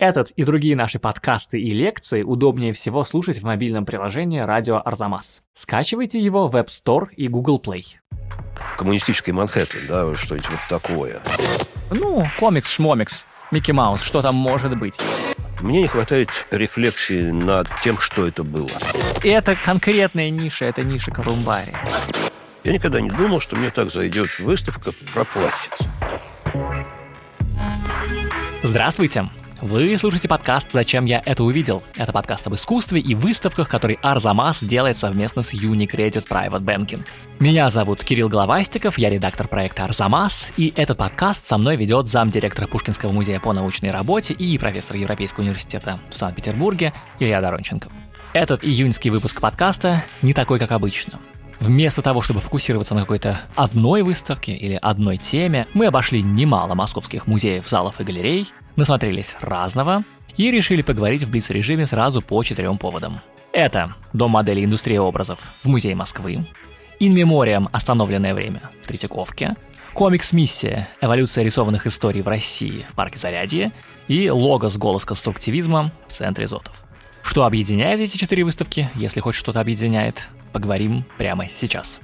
Этот и другие наши подкасты и лекции удобнее всего слушать в мобильном приложении «Радио Арзамас». Скачивайте его в App Store и Google Play. Коммунистический Манхэттен, да, что-нибудь вот такое. Ну, комикс-шмомикс, Микки Маус, что там может быть? Мне не хватает рефлексии над тем, что это было. И это конкретная ниша, это ниша Колумбария. Я никогда не думал, что мне так зайдет выставка про пластицу. Здравствуйте! Вы слушаете подкаст «Зачем я это увидел?». Это подкаст об искусстве и выставках, который Арзамас делает совместно с Unicredit Private Banking. Меня зовут Кирилл Головастиков, я редактор проекта «Арзамас», и этот подкаст со мной ведет замдиректора Пушкинского музея по научной работе и профессор Европейского университета в Санкт-Петербурге Илья Доронченков. Этот июньский выпуск подкаста не такой, как обычно. Вместо того, чтобы фокусироваться на какой-то одной выставке или одной теме, мы обошли немало московских музеев, залов и галерей, насмотрелись разного и решили поговорить в блиц-режиме сразу по четырем поводам. Это Дом модели индустрии образов в Музее Москвы, In Memoriam «Остановленное время» в Третьяковке, комикс-миссия «Эволюция рисованных историй в России» в Парке Зарядье и логос голос конструктивизма в Центре Зотов. Что объединяет эти четыре выставки, если хоть что-то объединяет, поговорим прямо сейчас.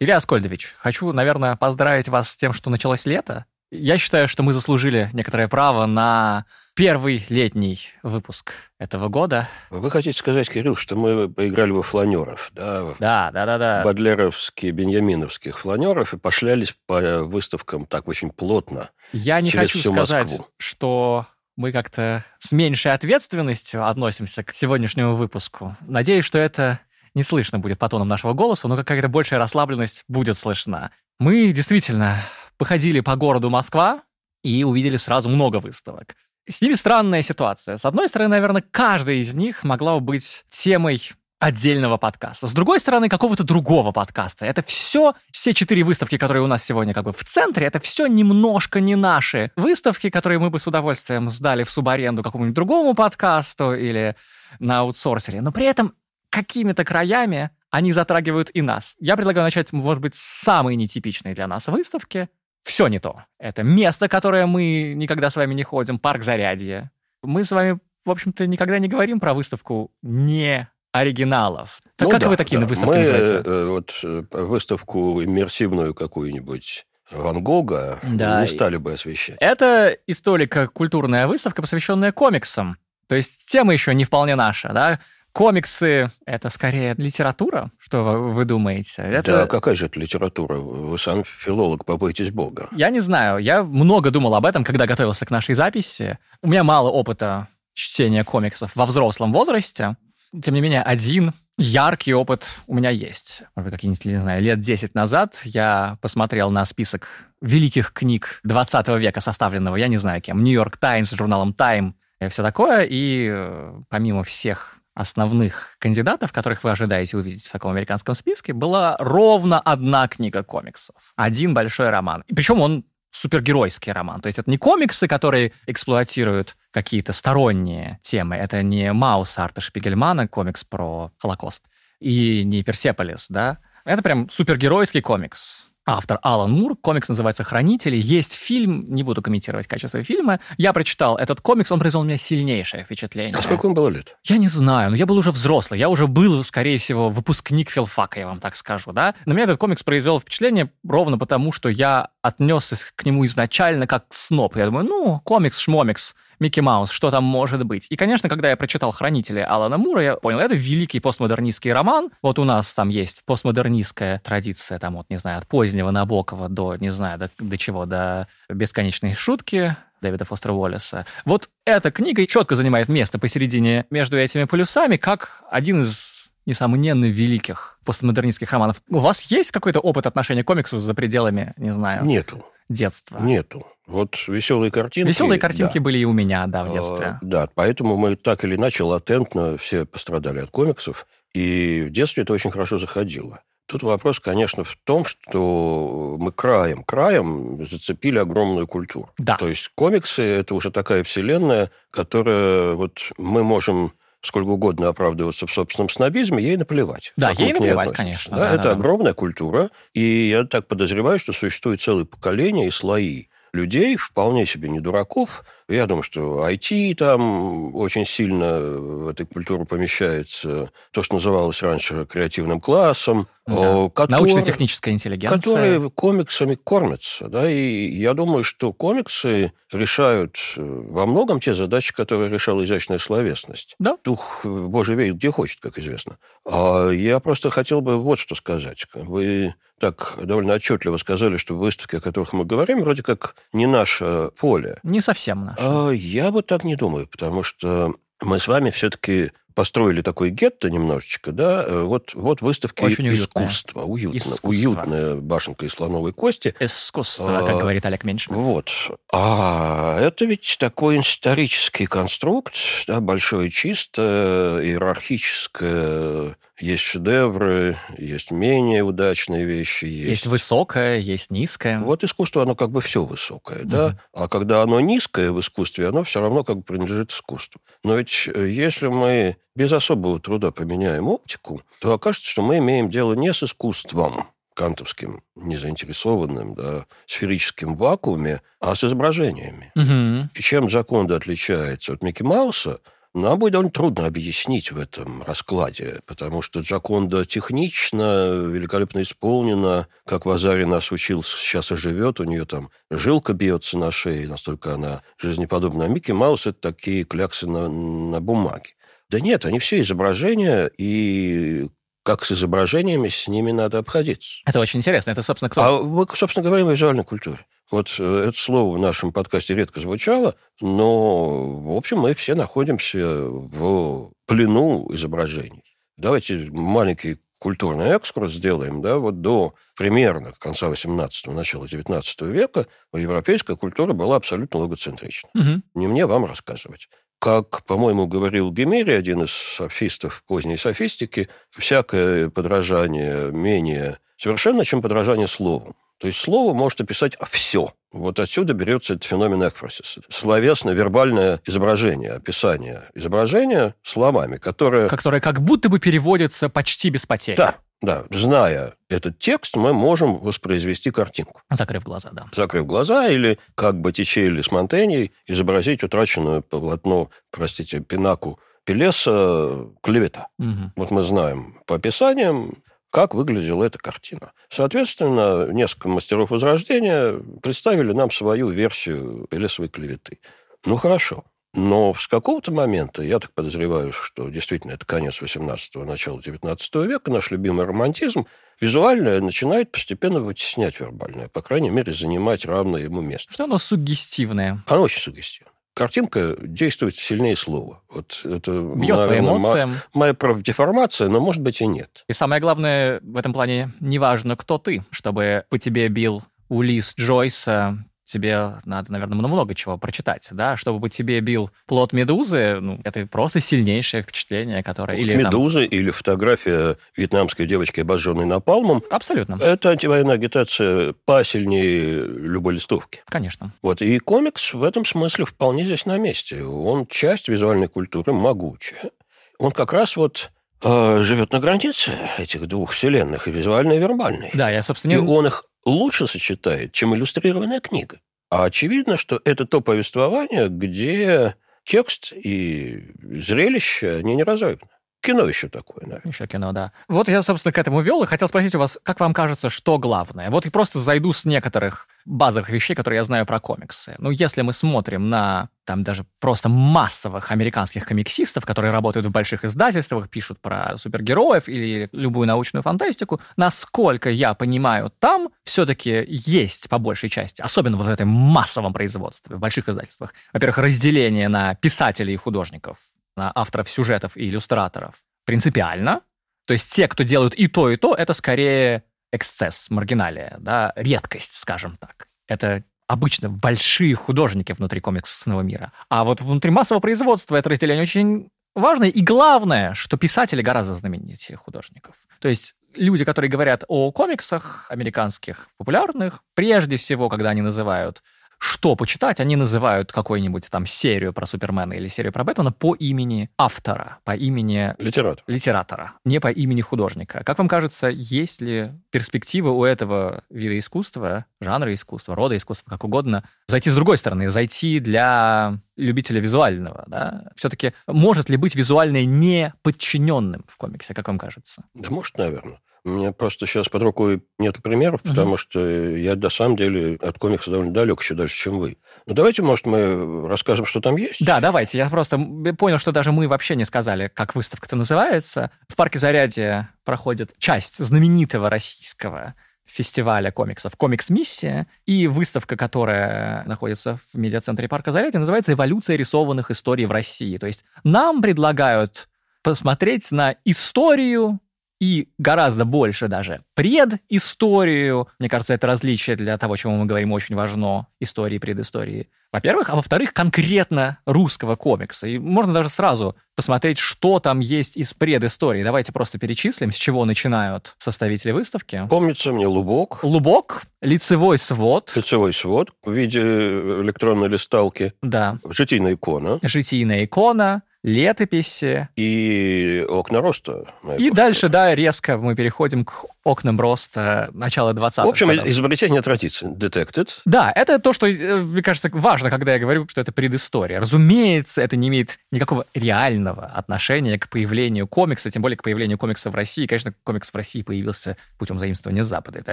Илья Аскольдович, хочу, наверное, поздравить вас с тем, что началось лето. Я считаю, что мы заслужили некоторое право на первый летний выпуск этого года. Вы хотите сказать, Кирилл, что мы поиграли во фланеров, да? Да, да, да, да. Бадлеровские, беньяминовских фланеров и пошлялись по выставкам так очень плотно. Я не хочу сказать, Москву. что мы как-то с меньшей ответственностью относимся к сегодняшнему выпуску. Надеюсь, что это не слышно будет по тонам нашего голоса, но какая-то большая расслабленность будет слышна. Мы действительно походили по городу Москва и увидели сразу много выставок. С ними странная ситуация. С одной стороны, наверное, каждая из них могла бы быть темой отдельного подкаста. С другой стороны, какого-то другого подкаста. Это все, все четыре выставки, которые у нас сегодня как бы в центре, это все немножко не наши выставки, которые мы бы с удовольствием сдали в субаренду какому-нибудь другому подкасту или на аутсорсере. Но при этом какими-то краями они затрагивают и нас. Я предлагаю начать, может быть, с самой нетипичной для нас выставки. Все не то. Это место, которое мы никогда с вами не ходим, парк Зарядье. Мы с вами, в общем-то, никогда не говорим про выставку не оригиналов. Как, Ну как да, вы такие да. выставки Мы называете? э, вот э, выставку иммерсивную какую-нибудь Ван Гога Да, не стали бы освещать. Это историко-культурная выставка, посвященная комиксам. То есть тема еще не вполне наша, да? Комиксы — это скорее литература, что вы, вы думаете? Это... Да, какая же это литература? Вы сам филолог, побойтесь Бога. Я не знаю, я много думал об этом, когда готовился к нашей записи. У меня мало опыта чтения комиксов во взрослом возрасте. Тем не менее, один яркий опыт у меня есть. Может быть, какие-нибудь, не знаю, лет 10 назад я посмотрел на список великих книг 20 века, составленного, я не знаю кем, Нью-Йорк Таймс, журналом Time и все такое. И э, помимо всех основных кандидатов, которых вы ожидаете увидеть в таком американском списке, была ровно одна книга комиксов. Один большой роман. И причем он супергеройский роман. То есть это не комиксы, которые эксплуатируют какие-то сторонние темы. Это не Маус Арта Шпигельмана, комикс про Холокост, и не Персеполис, да. Это прям супергеройский комикс. Автор Алан Мур, комикс называется «Хранители». Есть фильм, не буду комментировать качество фильма. Я прочитал этот комикс, он произвел на меня сильнейшее впечатление. А сколько им было лет? Я не знаю, но я был уже взрослый. Я уже был, скорее всего, выпускник филфака, я вам так скажу, да? На меня этот комикс произвел впечатление ровно потому, что я отнесся к нему изначально как сноб. Я думаю, ну, комикс-шмомикс, Микки Маус, что там может быть? И, конечно, когда я прочитал «Хранители» Алана Мура, я понял, это великий постмодернистский роман. Вот у нас там есть постмодернистская традиция, там вот, не знаю, от позднего Набокова до, не знаю, до, до чего, до бесконечной шутки, Дэвида Фостера Уоллеса. Вот эта книга четко занимает место посередине между этими полюсами, как один из несомненно, великих постмодернистских романов. У вас есть какой-то опыт отношения к комиксу за пределами, не знаю, Нету, детства? нету. Вот веселые картинки. Веселые картинки да. были и у меня, да, в А, детстве. Да, поэтому мы так или иначе латентно все пострадали от комиксов. И в детстве это очень хорошо заходило. Тут вопрос, конечно, в том, что мы краем, краем зацепили огромную культуру. Да. То есть комиксы – это уже такая вселенная, которая вот мы можем сколько угодно оправдываться в собственном снобизме, ей наплевать. Да, ей наплевать, относимся. конечно, Да, да, это да. огромная культура, и я так подозреваю, что существует целое поколение и слои людей, вполне себе не дураков. Я думаю, что IT там очень сильно в этой культуре помещается. То, что называлось раньше креативным классом. Да. Который, Научно-техническая интеллигенция. Которые комиксами кормятся. Да? И я думаю, что комиксы решают э, во многом те задачи, которые решала изящная словесность. Да. Дух Божий верит, где хочет, как известно. А я просто хотел бы вот что сказать. Вы так довольно отчетливо сказали, что выставки, о которых мы говорим, вроде как не наше поле. Не совсем наше. А я бы так не думаю, потому что мы с вами все-таки построили такой гетто немножечко, да, вот, вот выставки Очень искусства, уютно, Искусство. уютная башенка из слоновой кости. Искусство, а, как говорит Олег Меньшин. Вот. А это ведь такой исторический конструкт, да, большое чисто, иерархическое есть шедевры, есть менее удачные вещи. Есть, есть высокое, есть низкое. Вот искусство, оно как бы все высокое, угу. да? А когда оно низкое в искусстве, оно все равно как бы принадлежит искусству. Но ведь э, если мы без особого труда поменяем оптику, то окажется, что мы имеем дело не с искусством, кантовским, незаинтересованным, да, сферическим вакууме, а с изображениями. Угу. И чем Джаконда отличается от Микки Мауса – нам будет довольно трудно объяснить в этом раскладе, потому что Джаконда технично, великолепно исполнена, как Вазари нас учил, сейчас и живет, у нее там жилка бьется на шее, настолько она жизнеподобна. А Микки Маус – это такие кляксы на, на бумаге. Да нет, они все изображения, и как с изображениями, с ними надо обходиться. Это очень интересно. Это, собственно, кто? А мы, собственно, говорим о визуальной культуре. Вот э, это слово в нашем подкасте редко звучало, но, в общем, мы все находимся в плену изображений. Давайте маленький культурный экскурс сделаем, да, вот до примерно конца 18-го, начала 19 века европейская культура была абсолютно логоцентрична. Угу. Не мне вам рассказывать. Как, по-моему, говорил Гемери, один из софистов поздней софистики, всякое подражание менее совершенно, чем подражание слову. То есть слово может описать все. Вот отсюда берется этот феномен экфросис. Словесно-вербальное изображение, описание изображения словами, которое... Которое как будто бы переводится почти без потерь. Да, да, зная этот текст, мы можем воспроизвести картинку. Закрыв глаза, да. Закрыв глаза, или, как Боттичелли с Монтеньей, изобразить утраченную полотно, простите, пинаку Пелеса клевета. Угу. Вот мы знаем по описаниям, как выглядела эта картина. Соответственно, несколько мастеров Возрождения представили нам свою версию Пелесовой клеветы. Ну, хорошо. Но с какого-то момента, я так подозреваю, что действительно это конец 18-го, начало 19 века, наш любимый романтизм, визуальное начинает постепенно вытеснять вербальное, по крайней мере, занимать равное ему место. Что оно суггестивное? Оно очень суггестивное картинка действует сильнее слова. Вот это, Бьет наверное, по эмоциям. Моя, моя профдеформация, но, может быть, и нет. И самое главное в этом плане, неважно, кто ты, чтобы по тебе бил Улис Джойса, тебе надо, наверное, много чего прочитать, да, чтобы бы тебе бил плод медузы, ну, это просто сильнейшее впечатление, которое... Или, медузы там... или фотография вьетнамской девочки, обожженной напалмом. Абсолютно. Это антивоенная агитация посильнее любой листовки. Конечно. Вот, и комикс в этом смысле вполне здесь на месте. Он часть визуальной культуры могучая. Он как раз вот э, живет на границе этих двух вселенных, и визуальной, и вербальной. Да, я, собственно... И он их лучше сочетает, чем иллюстрированная книга. А очевидно, что это то повествование, где текст и зрелище, они не разойдены. Кино еще такое, наверное. Еще кино, да. Вот я, собственно, к этому вел и хотел спросить у вас, как вам кажется, что главное? Вот и просто зайду с некоторых базовых вещей, которые я знаю про комиксы. Ну, если мы смотрим на там даже просто массовых американских комиксистов, которые работают в больших издательствах, пишут про супергероев или любую научную фантастику, насколько я понимаю, там все-таки есть по большей части, особенно вот в этом массовом производстве, в больших издательствах, во-первых, разделение на писателей и художников, авторов сюжетов и иллюстраторов принципиально. То есть те, кто делают и то, и то, это скорее эксцесс, маргиналия, да, редкость, скажем так. Это обычно большие художники внутри комиксного мира. А вот внутри массового производства это разделение очень важное. И главное, что писатели гораздо знаменитее художников. То есть люди, которые говорят о комиксах американских популярных, прежде всего, когда они называют что почитать, они называют какую-нибудь там серию про Супермена или серию про Бэтмена по имени автора, по имени... Литератор. Литератора, не по имени художника. Как вам кажется, есть ли перспективы у этого вида искусства, жанра искусства, рода искусства, как угодно, зайти с другой стороны, зайти для любителя визуального, да? Все-таки может ли быть визуальное не подчиненным в комиксе, как вам кажется? Да может, наверное. У меня просто сейчас под рукой нет примеров, потому что я, на самом деле, от комикса довольно далек, еще дальше, чем вы. Ну, давайте, может, мы расскажем, что там есть? Да, давайте. Я просто понял, что даже мы вообще не сказали, как выставка-то называется. В парке Зарядье проходит часть знаменитого российского фестиваля комиксов «Комикс-миссия», и выставка, которая находится в медиацентре парка Зарядье, называется «Эволюция рисованных историй в России». То есть нам предлагают посмотреть на историю и гораздо больше даже предысторию. Мне кажется, это различие для того, чему мы говорим, очень важно, истории предыстории. Во-первых, а во-вторых, конкретно русского комикса. И можно даже сразу посмотреть, что там есть из предыстории. Давайте просто перечислим, с чего начинают составители выставки. Помнится мне Лубок. Лубок, лицевой свод. Лицевой свод в виде электронной листалки. Да. Житийная икона. Житийная икона летописи. И окна роста. И дальше, да, резко мы переходим к окнам роста начала 20-х. В общем, годов. изобретение традиции. Detected. Да, это то, что, э, мне кажется, важно, когда я говорю, что это предыстория. Разумеется, это не имеет никакого реального отношения к появлению комикса, тем более к появлению комикса в России. Конечно, комикс в России появился путем заимствования Запада. Это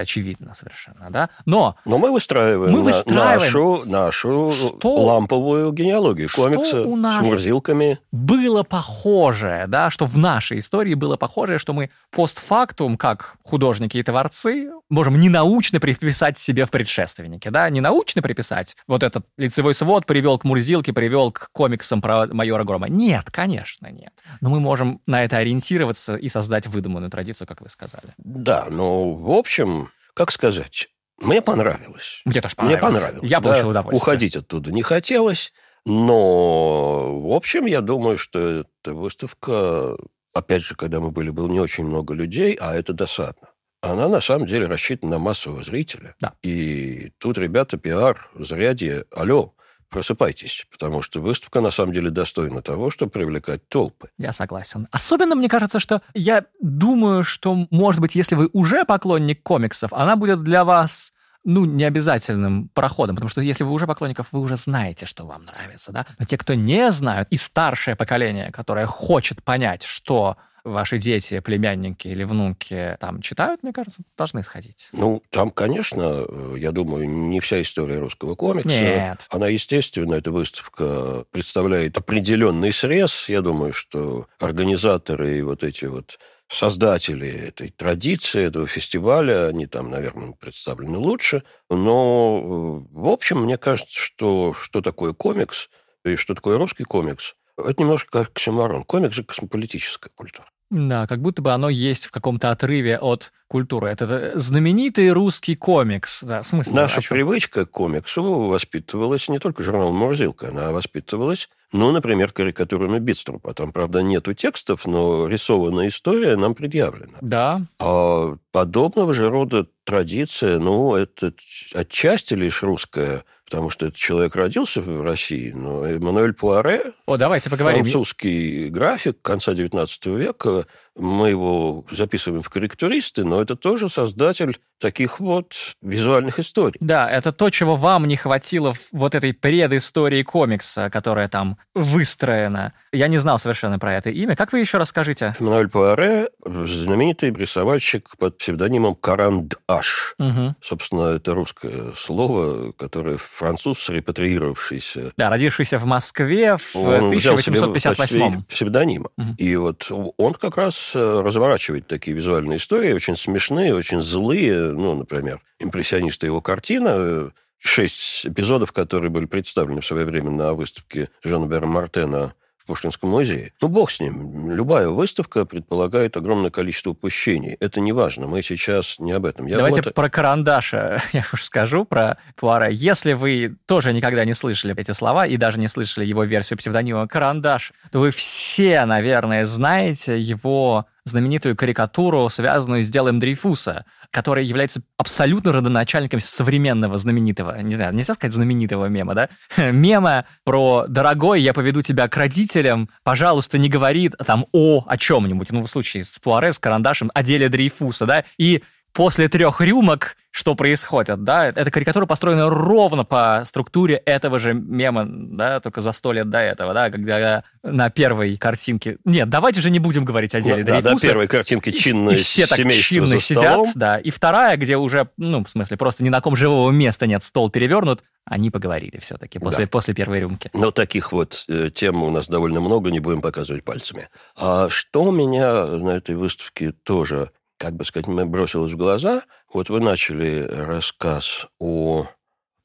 очевидно совершенно, да? Но... Но мы выстраиваем, мы выстраиваем нашу, нашу что, ламповую генеалогию комикса у нас с мурзилками. было похожее, да, что в нашей истории было похожее, что мы постфактум, как художники, художники и творцы можем ненаучно приписать себе в предшественнике, да, ненаучно приписать. Вот этот лицевой свод привел к Мурзилке, привел к комиксам про майора Грома. Нет, конечно, нет. Но мы можем на это ориентироваться и создать выдуманную традицию, как вы сказали. Да, ну, в общем, как сказать, мне понравилось. Мне тоже понравилось. Мне понравилось. Я получил да? удовольствие. Уходить оттуда не хотелось, но, в общем, я думаю, что эта выставка опять же, когда мы были, было не очень много людей, а это досадно. Она на самом деле рассчитана на массового зрителя. Да. И тут ребята, пиар, зарядье, алло, просыпайтесь, потому что выставка на самом деле достойна того, чтобы привлекать толпы. Я согласен. Особенно мне кажется, что я думаю, что, может быть, если вы уже поклонник комиксов, она будет для вас ну, не обязательным проходом, потому что если вы уже поклонников, вы уже знаете, что вам нравится, да. Но те, кто не знают, и старшее поколение, которое хочет понять, что ваши дети, племянники или внуки там читают, мне кажется, должны сходить. Ну, там, конечно, я думаю, не вся история русского комикса. Нет. Она, естественно, эта выставка представляет определенный срез. Я думаю, что организаторы и вот эти вот создатели этой традиции, этого фестиваля, они там, наверное, представлены лучше. Но, в общем, мне кажется, что что такое комикс и что такое русский комикс, это немножко как оксюморон. Комикс же космополитическая культура. Да, как будто бы оно есть в каком-то отрыве от культуры. Это знаменитый русский комикс. Да, смысл, Наша привычка к комиксу воспитывалась не только журналом «Мурзилка», она воспитывалась ну, например, карикатурами Битструпа. Там, правда, нету текстов, но рисованная история нам предъявлена. Да. А подобного же рода традиция, ну, это отчасти лишь русская, потому что этот человек родился в России, но Эммануэль Пуаре, О, давайте поговорим. французский график конца XIX века, мы его записываем в корректуристы, но это тоже создатель таких вот визуальных историй. Да, это то, чего вам не хватило в вот этой предыстории комикса, которая там выстроена. Я не знал совершенно про это имя. Как вы еще расскажите? Эммануэль Пуаре, знаменитый рисовальщик под псевдонимом Карандаш. Угу. Собственно, это русское слово, которое француз, репатриировавшийся. Да, родившийся в Москве в 1858 псевдонима. Угу. И вот он как раз э, разворачивает такие визуальные истории, очень смешные, очень злые. Ну, например, импрессионисты его картина, шесть эпизодов, которые были представлены в свое время на выставке Жана Бера Мартена Пушкинском музее. Ну, бог с ним. Любая выставка предполагает огромное количество упущений. Это не важно. Мы сейчас не об этом. Я Давайте вот... про карандаша я уж скажу, про Пуаре. Если вы тоже никогда не слышали эти слова и даже не слышали его версию псевдонима «Карандаш», то вы все, наверное, знаете его знаменитую карикатуру, связанную с делом Дрейфуса, который является абсолютно родоначальником современного знаменитого, не знаю, нельзя сказать знаменитого мема, да? Мема про «Дорогой, я поведу тебя к родителям, пожалуйста, не говори там о о чем-нибудь». Ну, в случае с Пуаре, с Карандашем, о деле Дрейфуса, да? И после трех рюмок что происходит, да? Эта карикатура построена ровно по структуре этого же мема, да, только за сто лет до этого, да, когда на первой картинке... Нет, давайте же не будем говорить о деле Да, на первой картинке чинно и, и все так чинно сидят, да, и вторая, где уже, ну, в смысле, просто ни на ком живого места нет, стол перевернут, они поговорили все-таки после, да. после первой рюмки. Но таких вот э, тем у нас довольно много, не будем показывать пальцами. А что у меня на этой выставке тоже как бы сказать, мне бросилось в глаза. Вот вы начали рассказ о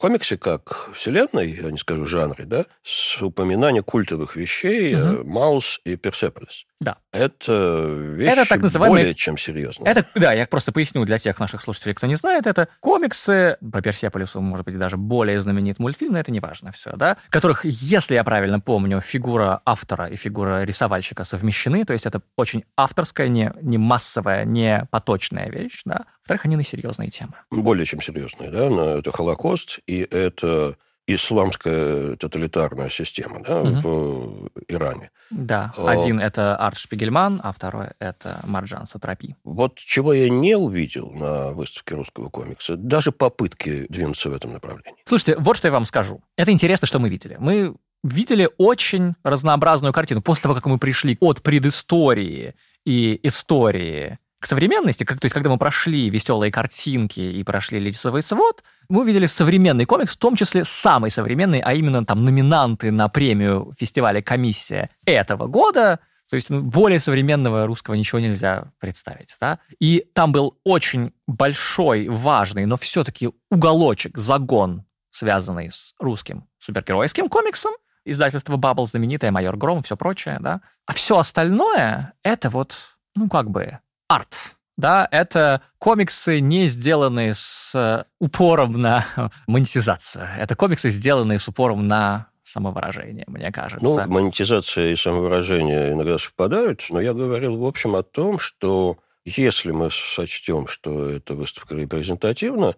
комиксе как вселенной, я не скажу жанре, да, с упоминания культовых вещей угу. Маус и Персеполис. Да. Это вещи это так называемые... более чем серьезные. Это, да, я просто поясню для тех наших слушателей, кто не знает, это комиксы, по Персеполису, может быть, даже более знаменит мультфильм, но это не важно все, да, которых, если я правильно помню, фигура автора и фигура рисовальщика совмещены, то есть это очень авторская, не, не массовая, не поточная вещь, да. Во-вторых, они на серьезные темы. Более чем серьезные, да, это Холокост, и это исламская тоталитарная система да, угу. в Иране. Да, а, один это Арт Шпигельман, а второй это Марджан Сатрапи. Вот чего я не увидел на выставке русского комикса, даже попытки двинуться в этом направлении. Слушайте, вот что я вам скажу. Это интересно, что мы видели. Мы видели очень разнообразную картину. После того, как мы пришли от предыстории и истории к современности, как, то есть когда мы прошли веселые картинки и прошли лицевой свод, мы увидели современный комикс, в том числе самый современный, а именно там номинанты на премию фестиваля «Комиссия» этого года, то есть ну, более современного русского ничего нельзя представить. Да? И там был очень большой, важный, но все-таки уголочек, загон, связанный с русским супергеройским комиксом, издательство Bubble знаменитое, Майор Гром, все прочее, да. А все остальное — это вот, ну, как бы арт. Да, это комиксы, не сделанные с э, упором на монетизацию. Это комиксы, сделанные с упором на самовыражение, мне кажется. Ну, монетизация и самовыражение иногда совпадают, но я говорил, в общем, о том, что если мы сочтем, что эта выставка репрезентативна,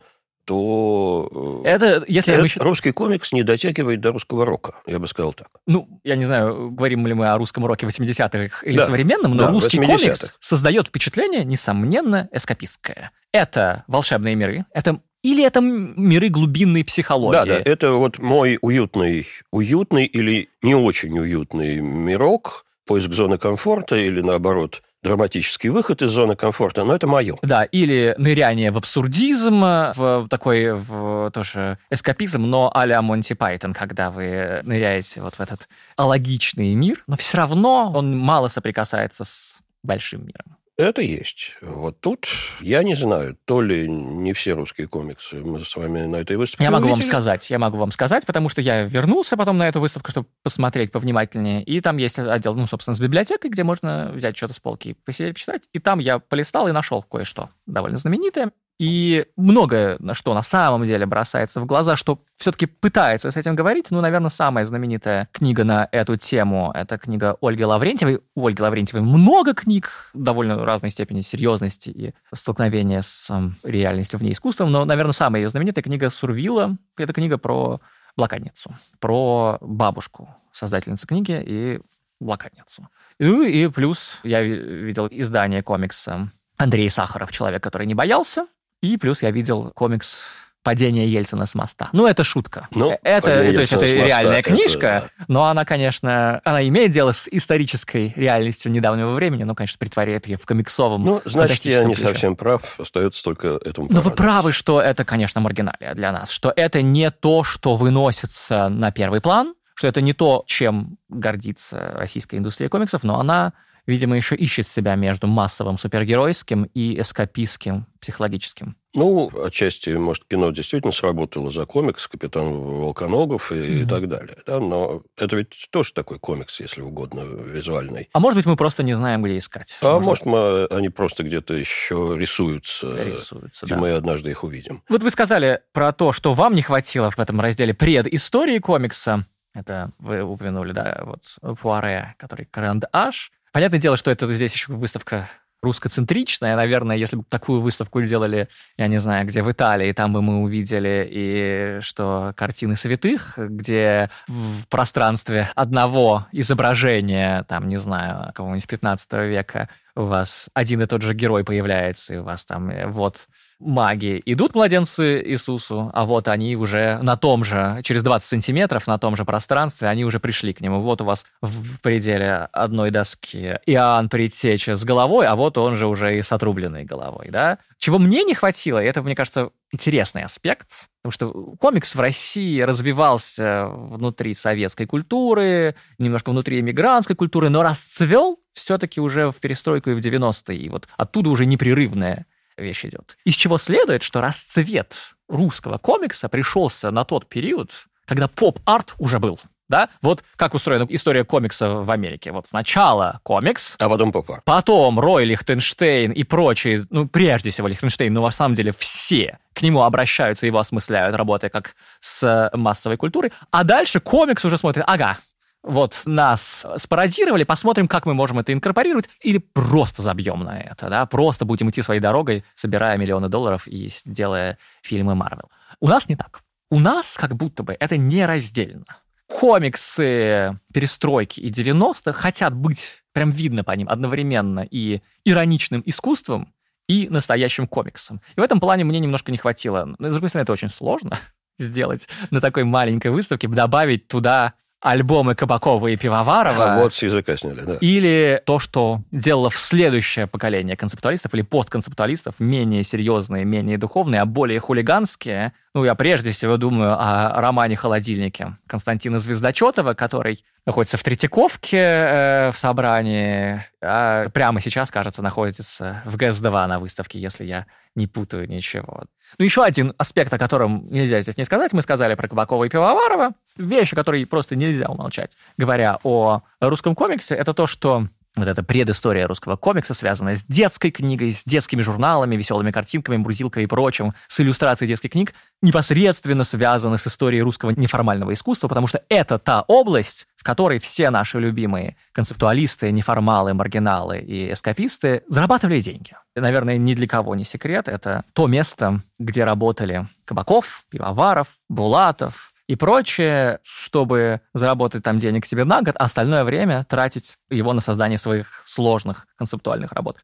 то э, это, если это, мы... русский комикс не дотягивает до русского рока, я бы сказал так. Ну, я не знаю, говорим ли мы о русском роке 80-х или да. современном, но да, русский комикс создает впечатление, несомненно, эскапистское. Это волшебные миры, это или это миры глубинной психологии? Да, да, это вот мой уютный, уютный или не очень уютный мирок, поиск зоны комфорта или, наоборот, драматический выход из зоны комфорта, но это мое. Да, или ныряние в абсурдизм, в такой в тоже эскапизм, но а-ля Монти Пайтон, когда вы ныряете вот в этот алогичный мир, но все равно он мало соприкасается с большим миром. Это есть. Вот тут я не знаю, то ли не все русские комиксы мы с вами на этой выставке Я могу увидели. вам сказать, я могу вам сказать, потому что я вернулся потом на эту выставку, чтобы посмотреть повнимательнее, и там есть отдел, ну, собственно, с библиотекой, где можно взять что-то с полки и посидеть, почитать, и там я полистал и нашел кое-что довольно знаменитое. И многое, на что на самом деле бросается в глаза, что все-таки пытается с этим говорить. Ну, наверное, самая знаменитая книга на эту тему – это книга Ольги Лаврентьевой. У Ольги Лаврентьевой много книг довольно разной степени серьезности и столкновения с реальностью в ней искусством, но, наверное, самая ее знаменитая книга Сурвила – это книга про блокадницу, про бабушку создательницы книги и блокадницу. Ну и плюс я видел издание комикса Андрей Сахаров «Человек, который не боялся», и плюс я видел комикс падение Ельцина с моста. Ну, это шутка. Ну, это, то есть это реальная книжка, это, да. но она, конечно, она имеет дело с исторической реальностью недавнего времени, но, конечно, притворяет ее в комиксовом Ну, значит, я не ключе. совсем прав, остается только этому Но вы правы, что это, конечно, маргиналия для нас, что это не то, что выносится на первый план, что это не то, чем гордится российская индустрия комиксов, но она видимо, еще ищет себя между массовым супергеройским и эскапистским психологическим. Ну, отчасти, может, кино действительно сработало за комикс, Капитан Волконогов и, mm-hmm. и так далее. Да? Но это ведь тоже такой комикс, если угодно, визуальный. А может быть, мы просто не знаем, где искать. А может, может мы, они просто где-то еще рисуются, рисуются и да. мы однажды их увидим. Вот вы сказали про то, что вам не хватило в этом разделе предыстории комикса. Это вы упомянули, да, вот Пуаре, который Гранд Аш. Понятное дело, что это здесь еще выставка русскоцентричная. Наверное, если бы такую выставку делали, я не знаю, где в Италии, там бы мы увидели и что картины святых, где в пространстве одного изображения, там, не знаю, кого-нибудь 15 века у вас один и тот же герой появляется, и у вас там э, вот маги идут младенцы Иисусу, а вот они уже на том же, через 20 сантиметров, на том же пространстве, они уже пришли к нему. Вот у вас в пределе одной доски Иоанн Предтеча с головой, а вот он же уже и с отрубленной головой, да? Чего мне не хватило, и это, мне кажется, интересный аспект, потому что комикс в России развивался внутри советской культуры, немножко внутри эмигрантской культуры, но расцвел все-таки уже в перестройку и в 90-е. И вот оттуда уже непрерывная вещь идет. Из чего следует, что расцвет русского комикса пришелся на тот период, когда поп-арт уже был. Да? Вот как устроена история комикса в Америке. Вот сначала комикс, а потом поп-арт. Потом Рой Лихтенштейн и прочие, ну, прежде всего Лихтенштейн, но на самом деле все к нему обращаются, его осмысляют, работая как с массовой культурой. А дальше комикс уже смотрит, ага, вот нас спародировали, посмотрим, как мы можем это инкорпорировать, или просто забьем на это, да, просто будем идти своей дорогой, собирая миллионы долларов и делая фильмы Марвел. У нас не так. У нас как будто бы это нераздельно. Комиксы перестройки и 90-х хотят быть, прям видно по ним, одновременно и ироничным искусством, и настоящим комиксом. И в этом плане мне немножко не хватило. Но, с другой стороны, это очень сложно сделать на такой маленькой выставке, добавить туда альбомы Кабакова и Пивоварова. А вот с языка сняли, да. Или то, что делало в следующее поколение концептуалистов или постконцептуалистов, менее серьезные, менее духовные, а более хулиганские. Ну, я прежде всего думаю о романе «Холодильнике» Константина Звездочетова, который находится в Третьяковке э, в собрании, а прямо сейчас, кажется, находится в ГЭС-2 на выставке, если я не путаю ничего. Ну, еще один аспект, о котором нельзя здесь не сказать. Мы сказали про Кабакова и Пивоварова. Вещи, которые просто нельзя умолчать, говоря о русском комиксе, это то, что вот эта предыстория русского комикса, связанная с детской книгой, с детскими журналами, веселыми картинками, мурзилкой и прочим, с иллюстрацией детских книг, непосредственно связаны с историей русского неформального искусства, потому что это та область, в которой все наши любимые концептуалисты, неформалы, маргиналы и эскаписты зарабатывали деньги. И, наверное, ни для кого не секрет, это то место, где работали Кабаков, Пивоваров, Булатов, и прочее, чтобы заработать там денег себе на год, а остальное время тратить его на создание своих сложных концептуальных работ.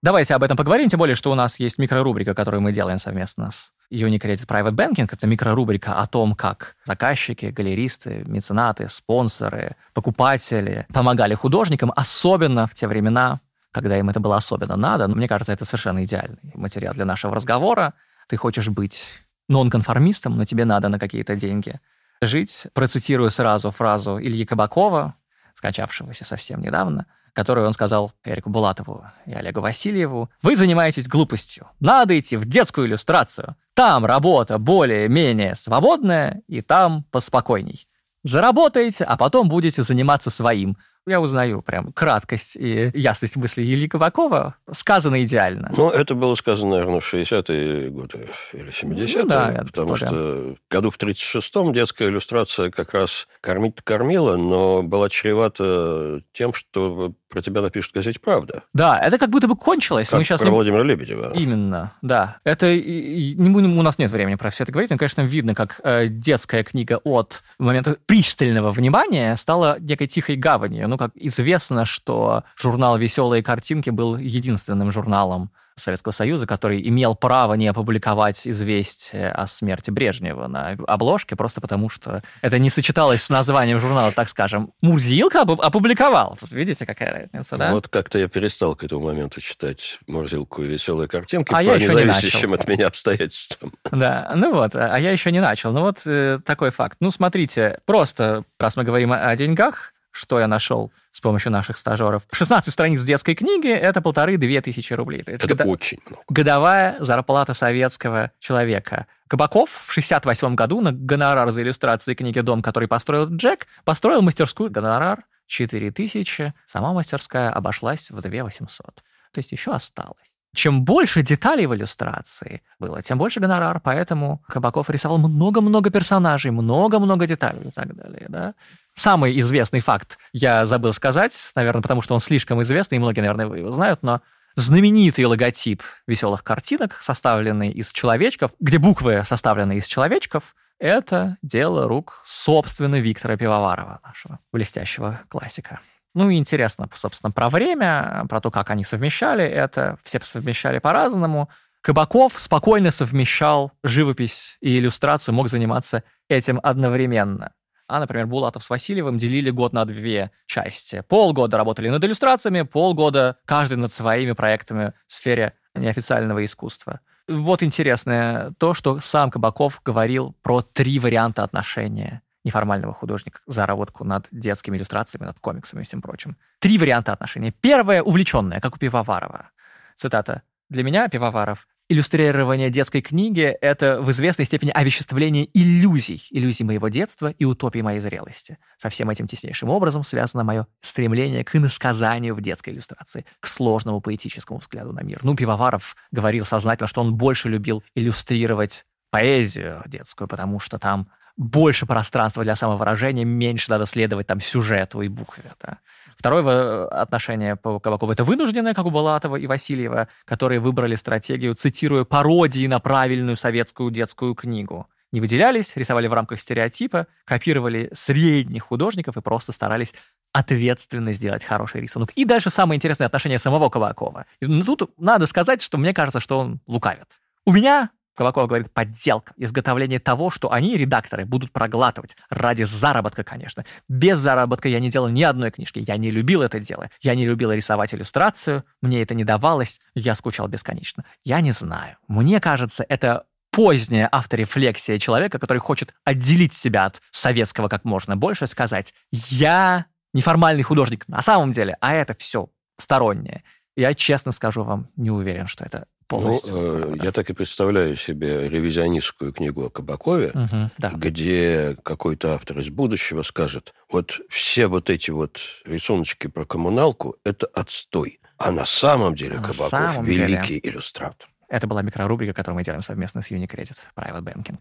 Давайте об этом поговорим, тем более, что у нас есть микрорубрика, которую мы делаем совместно с Unicredit Private Banking. Это микрорубрика о том, как заказчики, галеристы, меценаты, спонсоры, покупатели помогали художникам, особенно в те времена, когда им это было особенно надо. Но мне кажется, это совершенно идеальный материал для нашего разговора. Ты хочешь быть нонконформистом, но тебе надо на какие-то деньги жить. Процитирую сразу фразу Ильи Кабакова, скачавшегося совсем недавно, которую он сказал Эрику Булатову и Олегу Васильеву. «Вы занимаетесь глупостью. Надо идти в детскую иллюстрацию. Там работа более-менее свободная, и там поспокойней. Заработаете, а потом будете заниматься своим я узнаю прям краткость и ясность мысли Ильи Кабакова. Сказано идеально. Ну, это было сказано, наверное, в 60-е годы или 70-е. Ну, да, потому что году в 36-м детская иллюстрация как раз кормить кормила, но была чревата тем, что про тебя напишут в газете «Правда». Да, это как будто бы кончилось. Как Мы сейчас про не... Владимира Лебедева. Именно, да. Это не будем, у нас нет времени про все это говорить, но, конечно, видно, как э, детская книга от момента пристального внимания стала некой тихой гаванью. Ну, как известно, что журнал «Веселые картинки» был единственным журналом Советского Союза, который имел право не опубликовать известие о смерти Брежнева на обложке, просто потому что это не сочеталось с названием журнала, так скажем. Мурзилка опубликовал. Тут видите, какая разница, да? Вот как-то я перестал к этому моменту читать Мурзилку и веселые картинки а по я независящим от меня обстоятельствам. Да, ну вот, а я еще не начал. Ну вот э, такой факт. Ну смотрите, просто, раз мы говорим о, о деньгах, что я нашел с помощью наших стажеров. 16 страниц детской книги – это полторы-две тысячи рублей. Это, это года... очень много. Годовая зарплата советского человека. Кабаков в 68 году на гонорар за иллюстрации книги «Дом», который построил Джек, построил мастерскую гонорар 4 тысячи. Сама мастерская обошлась в 2 800. То есть еще осталось. Чем больше деталей в иллюстрации было, тем больше гонорар, поэтому Кабаков рисовал много-много персонажей, много-много деталей и так далее, да. Самый известный факт я забыл сказать, наверное, потому что он слишком известный, и многие, наверное, его знают, но знаменитый логотип веселых картинок, составленный из человечков, где буквы составлены из человечков, это дело рук, собственно, Виктора Пивоварова, нашего блестящего классика. Ну и интересно, собственно, про время, про то, как они совмещали это. Все совмещали по-разному. Кабаков спокойно совмещал живопись и иллюстрацию, мог заниматься этим одновременно. А, например, Булатов с Васильевым делили год на две части. Полгода работали над иллюстрациями, полгода каждый над своими проектами в сфере неофициального искусства. Вот интересное то, что сам Кабаков говорил про три варианта отношения неформального художника заработку над детскими иллюстрациями, над комиксами и всем прочим. Три варианта отношений. Первое — увлеченное, как у Пивоварова. Цитата. «Для меня, Пивоваров, Иллюстрирование детской книги — это в известной степени овеществление иллюзий, иллюзий моего детства и утопии моей зрелости. Со всем этим теснейшим образом связано мое стремление к иносказанию в детской иллюстрации, к сложному поэтическому взгляду на мир. Ну, Пивоваров говорил сознательно, что он больше любил иллюстрировать поэзию детскую, потому что там больше пространства для самовыражения, меньше надо следовать там сюжету и букве. Да. Второе отношение по Кабакову – это вынужденное, как у Балатова и Васильева, которые выбрали стратегию, цитируя пародии на правильную советскую детскую книгу. Не выделялись, рисовали в рамках стереотипа, копировали средних художников и просто старались ответственно сделать хороший рисунок. И дальше самое интересное отношение самого Кабакова. И тут надо сказать, что мне кажется, что он лукавит. У меня Кабаков говорит, подделка, изготовление того, что они, редакторы, будут проглатывать ради заработка, конечно. Без заработка я не делал ни одной книжки. Я не любил это дело. Я не любил рисовать иллюстрацию. Мне это не давалось. Я скучал бесконечно. Я не знаю. Мне кажется, это поздняя авторефлексия человека, который хочет отделить себя от советского как можно больше, сказать, я неформальный художник на самом деле, а это все стороннее. Я честно скажу вам, не уверен, что это полностью. Ну, э, я так и представляю себе ревизионистскую книгу о Кабакове, угу, да. где какой-то автор из будущего скажет, вот все вот эти вот рисуночки про коммуналку – это отстой. А на самом деле а Кабаков самом великий деле... иллюстратор. Это была микрорубрика, которую мы делаем совместно с Unicredit Private Banking.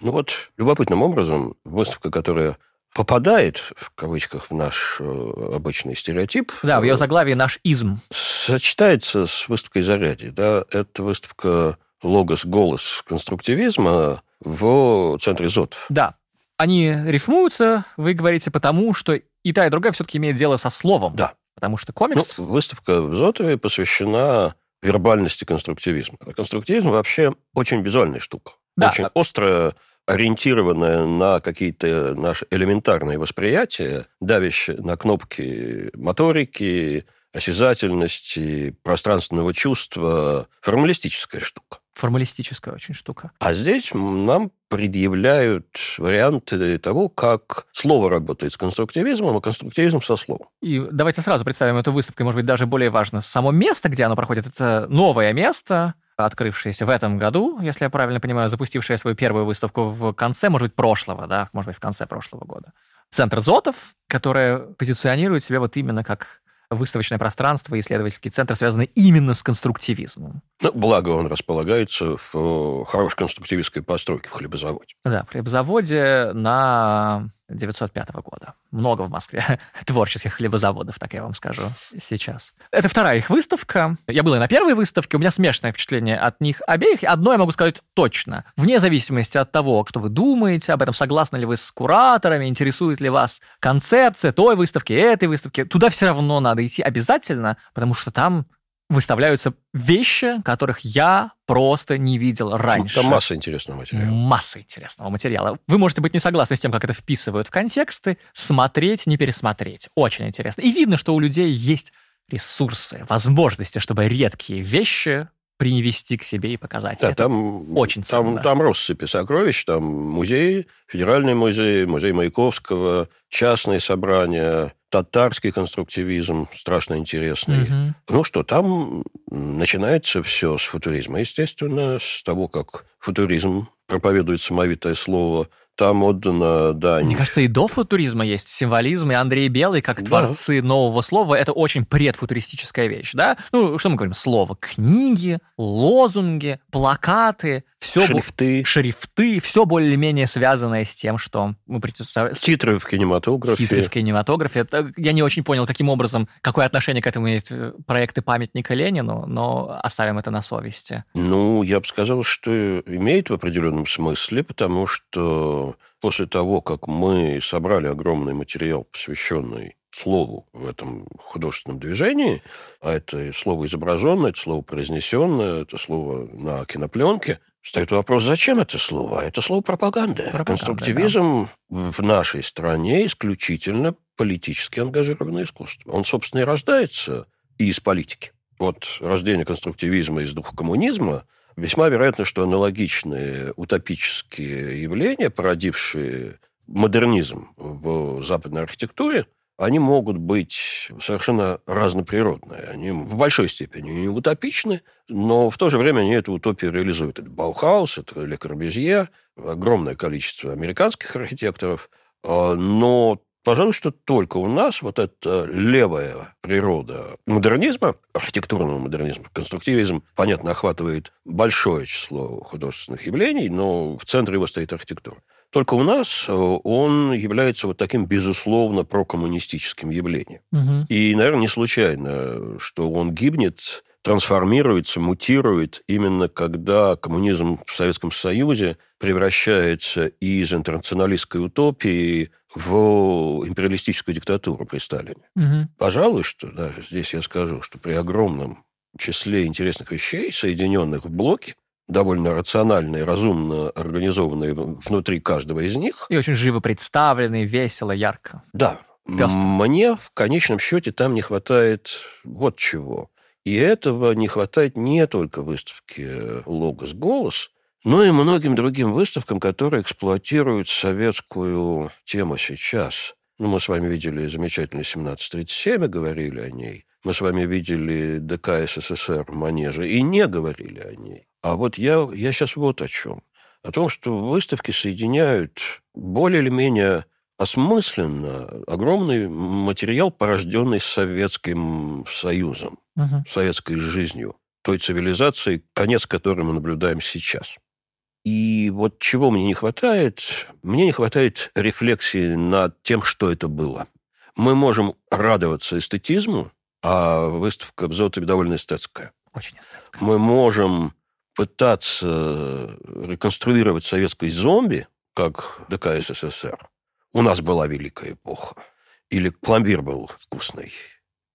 Ну вот, любопытным образом, выставка, которая попадает, в кавычках, в наш э, обычный стереотип. Да, в ее заглавии наш изм. Сочетается с выставкой «Заряди». Да? Это выставка «Логос. Голос конструктивизма» в центре Зотов. Да. Они рифмуются, вы говорите, потому что и та, и другая все-таки имеет дело со словом. Да. Потому что комикс... Ну, выставка в Зотове посвящена вербальности конструктивизма. Конструктивизм вообще очень визуальная штука. Да. Очень острая ориентированная на какие-то наши элементарные восприятия, давящие на кнопки моторики, осязательности, пространственного чувства, формалистическая штука. Формалистическая очень штука. А здесь нам предъявляют варианты того, как слово работает с конструктивизмом, а конструктивизм со словом. И давайте сразу представим эту выставку, и, может быть, даже более важно, само место, где оно проходит, это новое место, открывшаяся в этом году, если я правильно понимаю, запустившая свою первую выставку в конце, может быть, прошлого, да, может быть, в конце прошлого года. Центр Зотов, которая позиционирует себя вот именно как выставочное пространство и исследовательский центр связаны именно с конструктивизмом. Ну, благо он располагается в э, хорошей конструктивистской постройке в хлебозаводе. Да, в хлебозаводе на 905 года. Много в Москве творческих хлебозаводов, так я вам скажу сейчас. Это вторая их выставка. Я был и на первой выставке, у меня смешанное впечатление от них обеих. Одно я могу сказать точно. Вне зависимости от того, что вы думаете об этом, согласны ли вы с кураторами, интересует ли вас концепция той выставки, этой выставки, туда все равно надо идти обязательно, потому что там выставляются вещи, которых я просто не видел раньше. Там масса интересного материала. Масса интересного материала. Вы можете быть не согласны с тем, как это вписывают в контексты, смотреть, не пересмотреть. Очень интересно. И видно, что у людей есть ресурсы, возможности, чтобы редкие вещи принести к себе и показать. Да, это там, очень там, ценно. там россыпи сокровищ, там музей, федеральный музей, музей Маяковского, частные собрания, татарский конструктивизм страшно интересный. Угу. Ну что, там начинается все с футуризма, естественно, с того, как футуризм проповедует самовитое слово, там отдано, да. Мне кажется, и до футуризма есть символизм, и Андрей Белый, как да. творцы нового слова, это очень предфутуристическая вещь, да? Ну, что мы говорим? Слово книги, лозунги, плакаты, все шрифты, бо... шрифты, все более-менее связанное с тем, что мы представляем. Титры в кинематографе. Титры в кинематографе. Это, я не очень понял, каким образом, какое отношение к этому имеют э, проекты памятника Ленину, но оставим это на совести. Ну, я бы сказал, что имеет в определенном смысле, потому что после того, как мы собрали огромный материал, посвященный слову в этом художественном движении, а это слово изображенное, это слово произнесенное, это слово на кинопленке, Стоит вопрос, зачем это слово? Это слово пропаганда. пропаганда Конструктивизм да. в нашей стране исключительно политически ангажированное искусство. Он, собственно, и рождается и из политики. Вот рождение конструктивизма из духа коммунизма весьма вероятно, что аналогичные утопические явления, породившие модернизм в западной архитектуре, они могут быть совершенно разноприродные. Они в большой степени не утопичны, но в то же время они эту утопию реализуют. Это Баухаус, это Ле Корбюзье, огромное количество американских архитекторов. А, но Пожалуй, что только у нас вот эта левая природа модернизма, архитектурного модернизма, конструктивизм, понятно, охватывает большое число художественных явлений, но в центре его стоит архитектура. Только у нас э, он является вот таким, безусловно, прокоммунистическим явлением. Угу. И, наверное, не случайно, что он гибнет, трансформируется, мутирует именно когда коммунизм в Советском Союзе превращается из интернационалистской утопии в империалистическую диктатуру при Сталине. Угу. Пожалуй, что, да, здесь я скажу, что при огромном числе интересных вещей, соединенных в блоке, довольно рациональные, разумно организованные внутри каждого из них. И очень живо представленные, весело, ярко. Да. Пестро. Мне в конечном счете там не хватает вот чего. И этого не хватает не только выставке «Логос Голос», но и многим другим выставкам, которые эксплуатируют советскую тему сейчас. Ну, мы с вами видели замечательный 1737 и говорили о ней. Мы с вами видели ДК СССР Манежа и не говорили о ней. А вот я, я сейчас вот о чем. О том, что выставки соединяют более или менее осмысленно огромный материал, порожденный Советским Союзом, угу. советской жизнью, той цивилизацией, конец которой мы наблюдаем сейчас. И вот чего мне не хватает? Мне не хватает рефлексии над тем, что это было. Мы можем радоваться эстетизму, а выставка Бзота довольно эстетская. Очень эстетская. Мы можем пытаться реконструировать советский зомби, как ДК СССР. У нас была великая эпоха. Или пломбир был вкусный.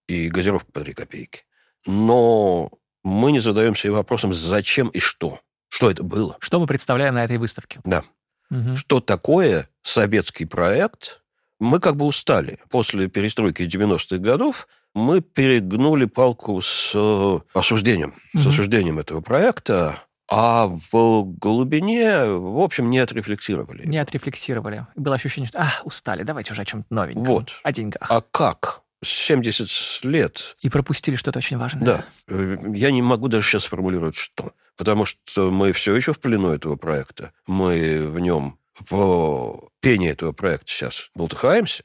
И газировка по 3 копейки. Но мы не задаемся вопросом, зачем и что. Что это было? Что мы представляем на этой выставке? Да. Угу. Что такое советский проект? Мы как бы устали. После перестройки 90-х годов мы перегнули палку с э, осуждением, угу. с осуждением этого проекта, а в глубине, в общем, не отрефлексировали. Не отрефлексировали. Было ощущение, что, а, устали, давайте уже о чем-то новеньком. Вот. О деньгах. А как? 70 лет. И пропустили что-то очень важное. Да. Э, я не могу даже сейчас сформулировать, что. Потому что мы все еще в плену этого проекта. Мы в нем, в пении этого проекта сейчас болтыхаемся.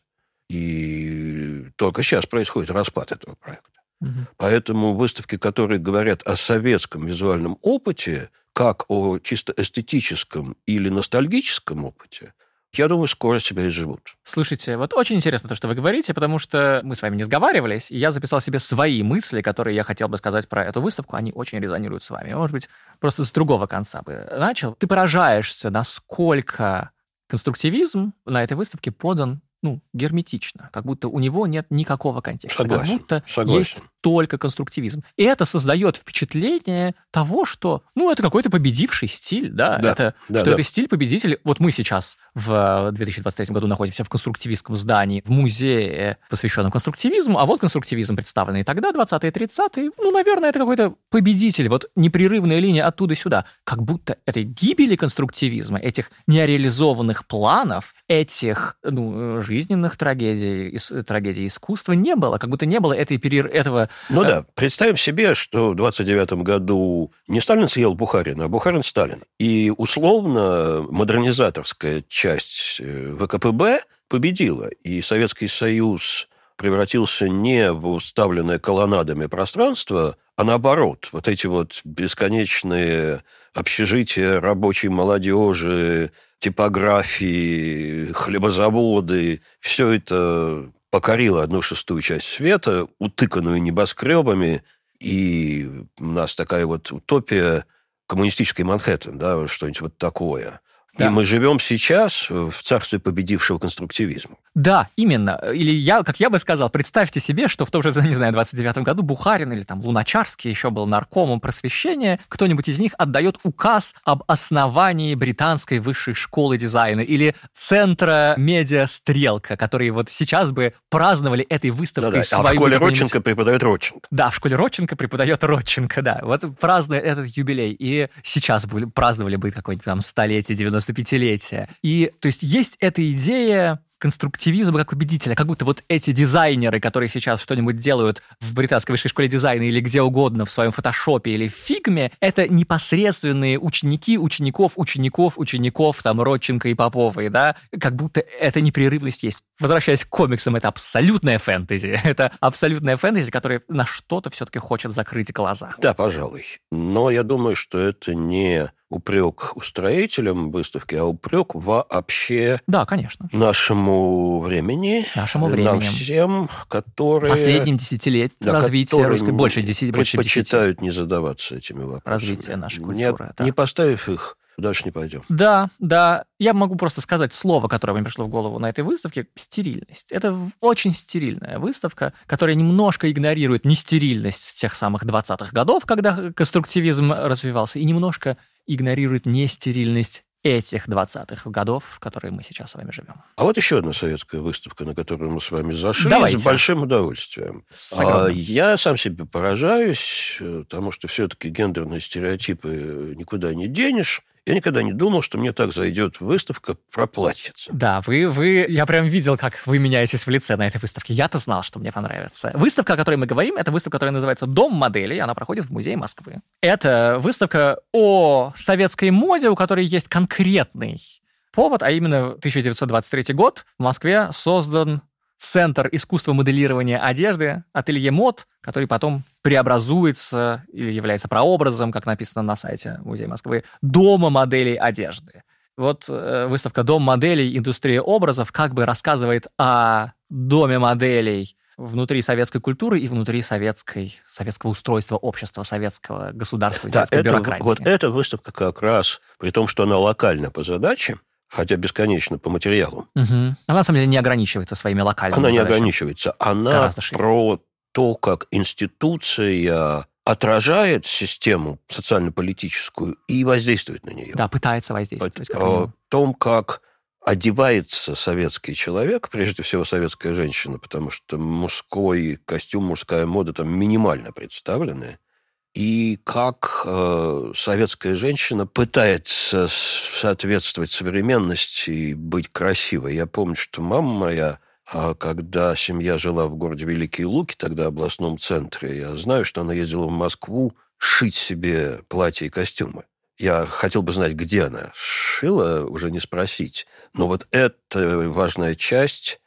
И только сейчас происходит распад этого проекта. Угу. Поэтому выставки, которые говорят о советском визуальном опыте, как о чисто эстетическом или ностальгическом опыте, я думаю, скоро себя изживут. Слушайте, вот очень интересно то, что вы говорите, потому что мы с вами не сговаривались, и я записал себе свои мысли, которые я хотел бы сказать про эту выставку. Они очень резонируют с вами. Может быть, просто с другого конца бы начал. Ты поражаешься, насколько конструктивизм на этой выставке подан ну, герметично, как будто у него нет никакого контекста. Согласен, как будто согласен. есть только конструктивизм. И это создает впечатление того, что, ну, это какой-то победивший стиль, да, да это, да, что да. это стиль победителей. Вот мы сейчас в 2023 году находимся в конструктивистском здании, в музее, посвященном конструктивизму, а вот конструктивизм представленный тогда, 20-е, 30-е, ну, наверное, это какой-то победитель, вот непрерывная линия оттуда сюда. Как будто этой гибели конструктивизма, этих нереализованных планов, этих, ну, жизненных трагедий, трагедий искусства не было, как будто не было этой, этого Ну да, представим себе, что в 29 году не Сталин съел Бухарина, а Бухарин Сталин. И условно модернизаторская часть э, ВКПБ победила, и Советский Союз превратился не в уставленное колоннадами пространство, а наоборот, вот эти вот бесконечные общежития рабочей молодежи, типографии, хлебозаводы, все это покорило одну шестую часть света, утыканную небоскребами, и у нас такая вот утопия коммунистической Манхэттен, да, что-нибудь вот такое – да. И мы живем сейчас в царстве победившего конструктивизма. Да, именно. Или я, как я бы сказал, представьте себе, что в том же, не знаю, 29 году Бухарин или там Луначарский еще был наркомом просвещения, кто-нибудь из них отдает указ об основании британской высшей школы дизайна или центра медиа «Стрелка», которые вот сейчас бы праздновали этой выставкой да, да. А в школе Родченко преподает Родченко. Да, в школе Родченко преподает Родченко, да. Вот празднуя этот юбилей. И сейчас бы праздновали бы какой-нибудь там столетие, 90 95-летия. И, то есть, есть эта идея конструктивизма как победителя, как будто вот эти дизайнеры, которые сейчас что-нибудь делают в британской высшей школе дизайна или где угодно, в своем фотошопе или в фигме, это непосредственные ученики учеников, учеников, учеников, там, Родченко и Поповой, да, как будто эта непрерывность есть. Возвращаясь к комиксам, это абсолютная фэнтези. Это абсолютная фэнтези, которая на что-то все-таки хочет закрыть глаза. Да, пожалуй. Но я думаю, что это не упрек устроителям выставки, а упрек вообще да, конечно. нашему времени. Нашему времени. Нам всем, которые... Последним десятилетием да, развития русской... Больше десяти, больше предпочитают не задаваться этими вопросами. Развитие нашей культуры. Нет, да. Не поставив их дальше не пойдем. Да, да. Я могу просто сказать слово, которое мне пришло в голову на этой выставке – стерильность. Это очень стерильная выставка, которая немножко игнорирует нестерильность тех самых 20-х годов, когда конструктивизм развивался, и немножко игнорирует нестерильность этих 20-х годов, в которые мы сейчас с вами живем. А вот еще одна советская выставка, на которую мы с вами зашли Давайте. с большим удовольствием. А, я сам себе поражаюсь, э, потому что все-таки гендерные стереотипы никуда не денешь. Я никогда не думал, что мне так зайдет выставка про платьице. Да, вы, вы, я прям видел, как вы меняетесь в лице на этой выставке. Я-то знал, что мне понравится. Выставка, о которой мы говорим, это выставка, которая называется «Дом моделей». Она проходит в Музее Москвы. Это выставка о советской моде, у которой есть конкретный повод, а именно 1923 год в Москве создан Центр искусства моделирования одежды, ателье мод, который потом преобразуется или является прообразом, как написано на сайте Музея Москвы, дома моделей одежды. Вот э, выставка «Дом моделей. Индустрия образов» как бы рассказывает о доме моделей внутри советской культуры и внутри советской, советского устройства общества, советского государства, да, советской это, бюрократии. Вот эта выставка как раз, при том, что она локальна по задаче, хотя бесконечно по материалу. Угу. Она на самом деле не ограничивается своими локальными Она задачами. не ограничивается. Она про то, как институция отражает систему социально-политическую и воздействует на нее. Да, пытается воздействовать. О том, как одевается советский человек, прежде всего советская женщина, потому что мужской костюм, мужская мода там минимально представлены и как э, советская женщина пытается соответствовать современности и быть красивой. Я помню, что мама моя, э, когда семья жила в городе Великие Луки, тогда областном центре, я знаю, что она ездила в Москву шить себе платья и костюмы. Я хотел бы знать, где она шила, уже не спросить. Но вот это важная часть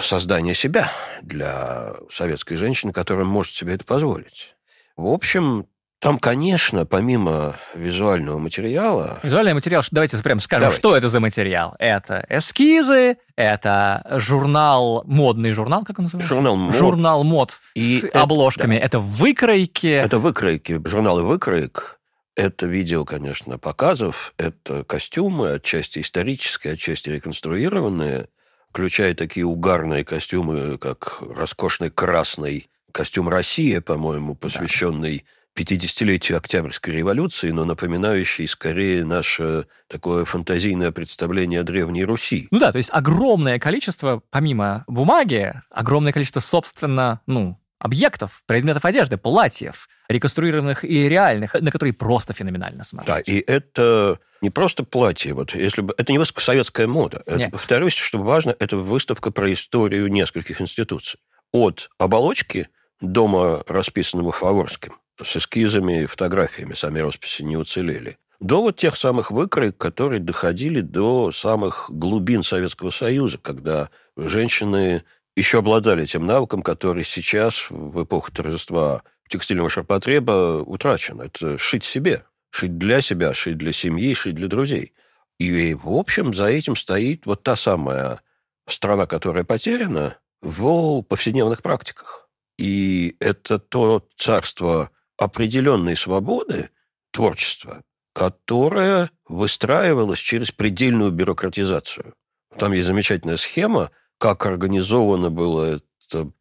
создания себя для советской женщины, которая может себе это позволить. В общем, там, конечно, помимо визуального материала... Визуальный материал, давайте прямо скажем, давайте. что это за материал. Это эскизы, это журнал, модный журнал, как он называется? Журнал мод. Журнал мод и с это, обложками. Да. Это выкройки. Это выкройки, журналы выкроек. Это видео, конечно, показов, это костюмы, отчасти исторические, отчасти реконструированные, включая такие угарные костюмы, как роскошный красный костюм «Россия», по-моему, посвященный... Да 50-летию Октябрьской революции, но напоминающий скорее наше такое фантазийное представление о Древней Руси. Ну да, то есть огромное количество, помимо бумаги, огромное количество, собственно, ну, объектов, предметов одежды, платьев, реконструированных и реальных, на которые просто феноменально смотреть. Да, и это не просто платье. Вот если бы это не советская мода. Это, повторюсь, что важно, это выставка про историю нескольких институций. От оболочки дома, расписанного Фаворским, с эскизами и фотографиями, сами росписи не уцелели, до вот тех самых выкроек, которые доходили до самых глубин Советского Союза, когда женщины еще обладали тем навыком, который сейчас, в эпоху торжества текстильного ширпотреба, утрачен. Это шить себе. Шить для себя, шить для семьи, шить для друзей. И, в общем, за этим стоит вот та самая страна, которая потеряна в повседневных практиках. И это то царство определенной свободы творчества, которое выстраивалось через предельную бюрократизацию. Там есть замечательная схема, как организовано было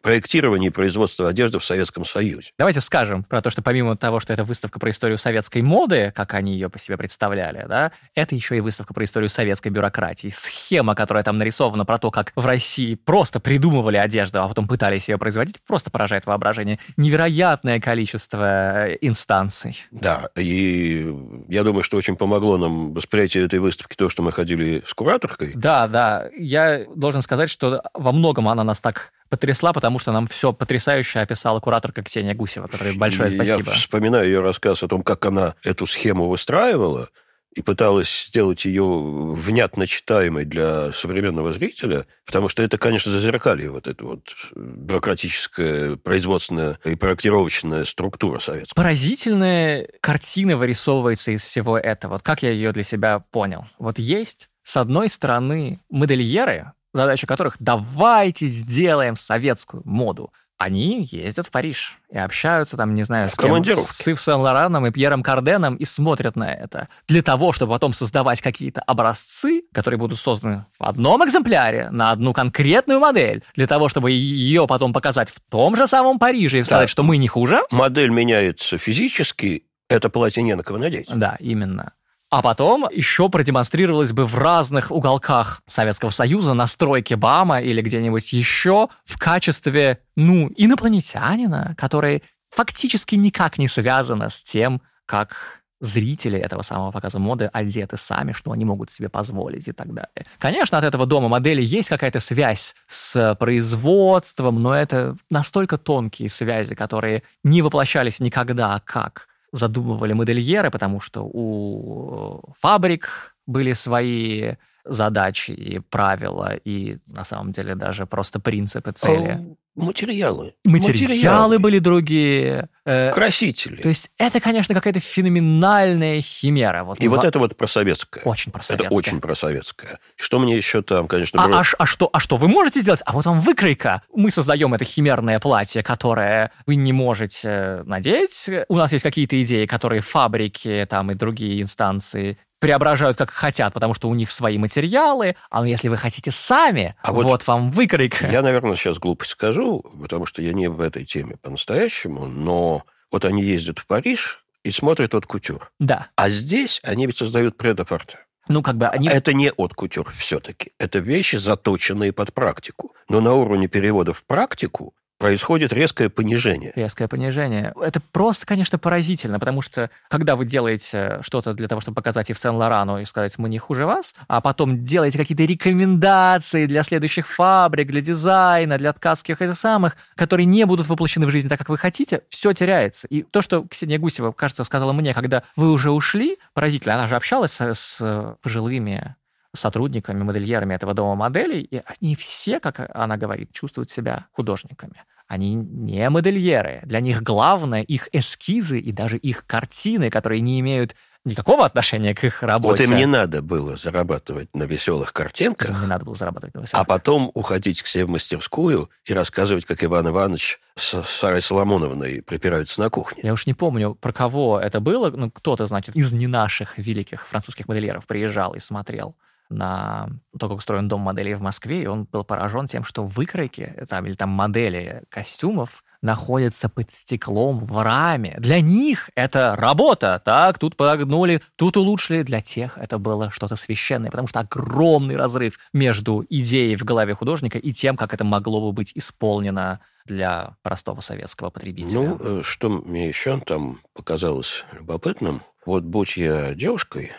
проектирование и производство одежды в Советском Союзе. Давайте скажем про то, что помимо того, что это выставка про историю советской моды, как они ее по себе представляли, да, это еще и выставка про историю советской бюрократии. Схема, которая там нарисована про то, как в России просто придумывали одежду, а потом пытались ее производить, просто поражает воображение. Невероятное количество э, инстанций. Да, и я думаю, что очень помогло нам восприятие этой выставки то, что мы ходили с кураторкой. Да, да. Я должен сказать, что во многом она нас так потрясла, потому что нам все потрясающе описала кураторка Ксения Гусева, которой большое спасибо. Я вспоминаю ее рассказ о том, как она эту схему выстраивала и пыталась сделать ее внятно читаемой для современного зрителя, потому что это, конечно, зазеркали вот эту вот бюрократическая, производственная и проектировочная структура советская. Поразительная картина вырисовывается из всего этого. Вот как я ее для себя понял. Вот есть, с одной стороны, модельеры, задача которых давайте сделаем советскую моду. Они ездят в Париж и общаются там, не знаю, с кем, с Ив Сен-Лораном и Пьером Карденом и смотрят на это. Для того, чтобы потом создавать какие-то образцы, которые будут созданы в одном экземпляре на одну конкретную модель, для того, чтобы ее потом показать в том же самом Париже и сказать, да. что мы не хуже. Модель меняется физически, это платье не на кого надеть. Да, именно а потом еще продемонстрировалось бы в разных уголках Советского Союза на стройке БАМа или где-нибудь еще в качестве, ну, инопланетянина, который фактически никак не связано с тем, как зрители этого самого показа моды одеты сами, что они могут себе позволить и так далее. Конечно, от этого дома модели есть какая-то связь с производством, но это настолько тонкие связи, которые не воплощались никогда как задумывали модельеры, потому что у фабрик были свои задачи и правила, и на самом деле даже просто принципы цели. Материалы. Материалы, Материалы были другие. Э, Красители. То есть это, конечно, какая-то феноменальная химера. Вот и вот это вот просоветское. Очень просоветское. Это очень просоветское. Что мне еще там, конечно... А, было... а, а, что, а что вы можете сделать? А вот вам выкройка. Мы создаем это химерное платье, которое вы не можете надеть. У нас есть какие-то идеи, которые фабрики там и другие инстанции преображают как хотят, потому что у них свои материалы, а если вы хотите сами, а вот, вот вам выкройка. Я, наверное, сейчас глупость скажу, потому что я не в этой теме по-настоящему, но вот они ездят в Париж и смотрят от кутюр. Да. А здесь они ведь создают предапорте. Ну, как бы они... Это не от кутюр все-таки. Это вещи, заточенные под практику. Но на уровне перевода в практику происходит резкое понижение. Резкое понижение. Это просто, конечно, поразительно, потому что когда вы делаете что-то для того, чтобы показать и в Сен-Лорану и сказать, мы не хуже вас, а потом делаете какие-то рекомендации для следующих фабрик, для дизайна, для ткацких и самых, которые не будут воплощены в жизнь так, как вы хотите, все теряется. И то, что Ксения Гусева, кажется, сказала мне, когда вы уже ушли, поразительно, она же общалась с пожилыми сотрудниками, модельерами этого дома моделей, и они все, как она говорит, чувствуют себя художниками. Они не модельеры. Для них главное их эскизы и даже их картины, которые не имеют никакого отношения к их работе. Вот им не надо было зарабатывать на веселых картинках. Им не надо было зарабатывать на веселых А потом уходить к себе в мастерскую и рассказывать, как Иван Иванович с Сарой Соломоновной припираются на кухне. Я уж не помню, про кого это было. Ну, кто-то, значит, из не наших великих французских модельеров приезжал и смотрел на то, как устроен дом моделей в Москве, и он был поражен тем, что выкройки там, или там модели костюмов находятся под стеклом в раме. Для них это работа. Так, тут подогнули, тут улучшили. Для тех это было что-то священное, потому что огромный разрыв между идеей в голове художника и тем, как это могло бы быть исполнено для простого советского потребителя. Ну, э, что мне еще там показалось любопытным, вот будь я девушкой,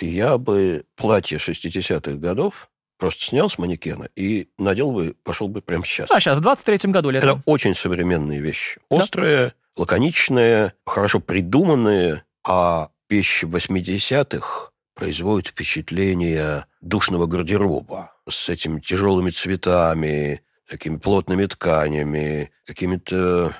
я бы платье 60-х годов просто снял с манекена и надел бы, пошел бы прямо сейчас. А сейчас, в 23-м году летом. Это очень современные вещи. Острые, да? лаконичные, хорошо придуманные, а вещи 80-х производят впечатление душного гардероба с этими тяжелыми цветами, такими плотными тканями, какими-то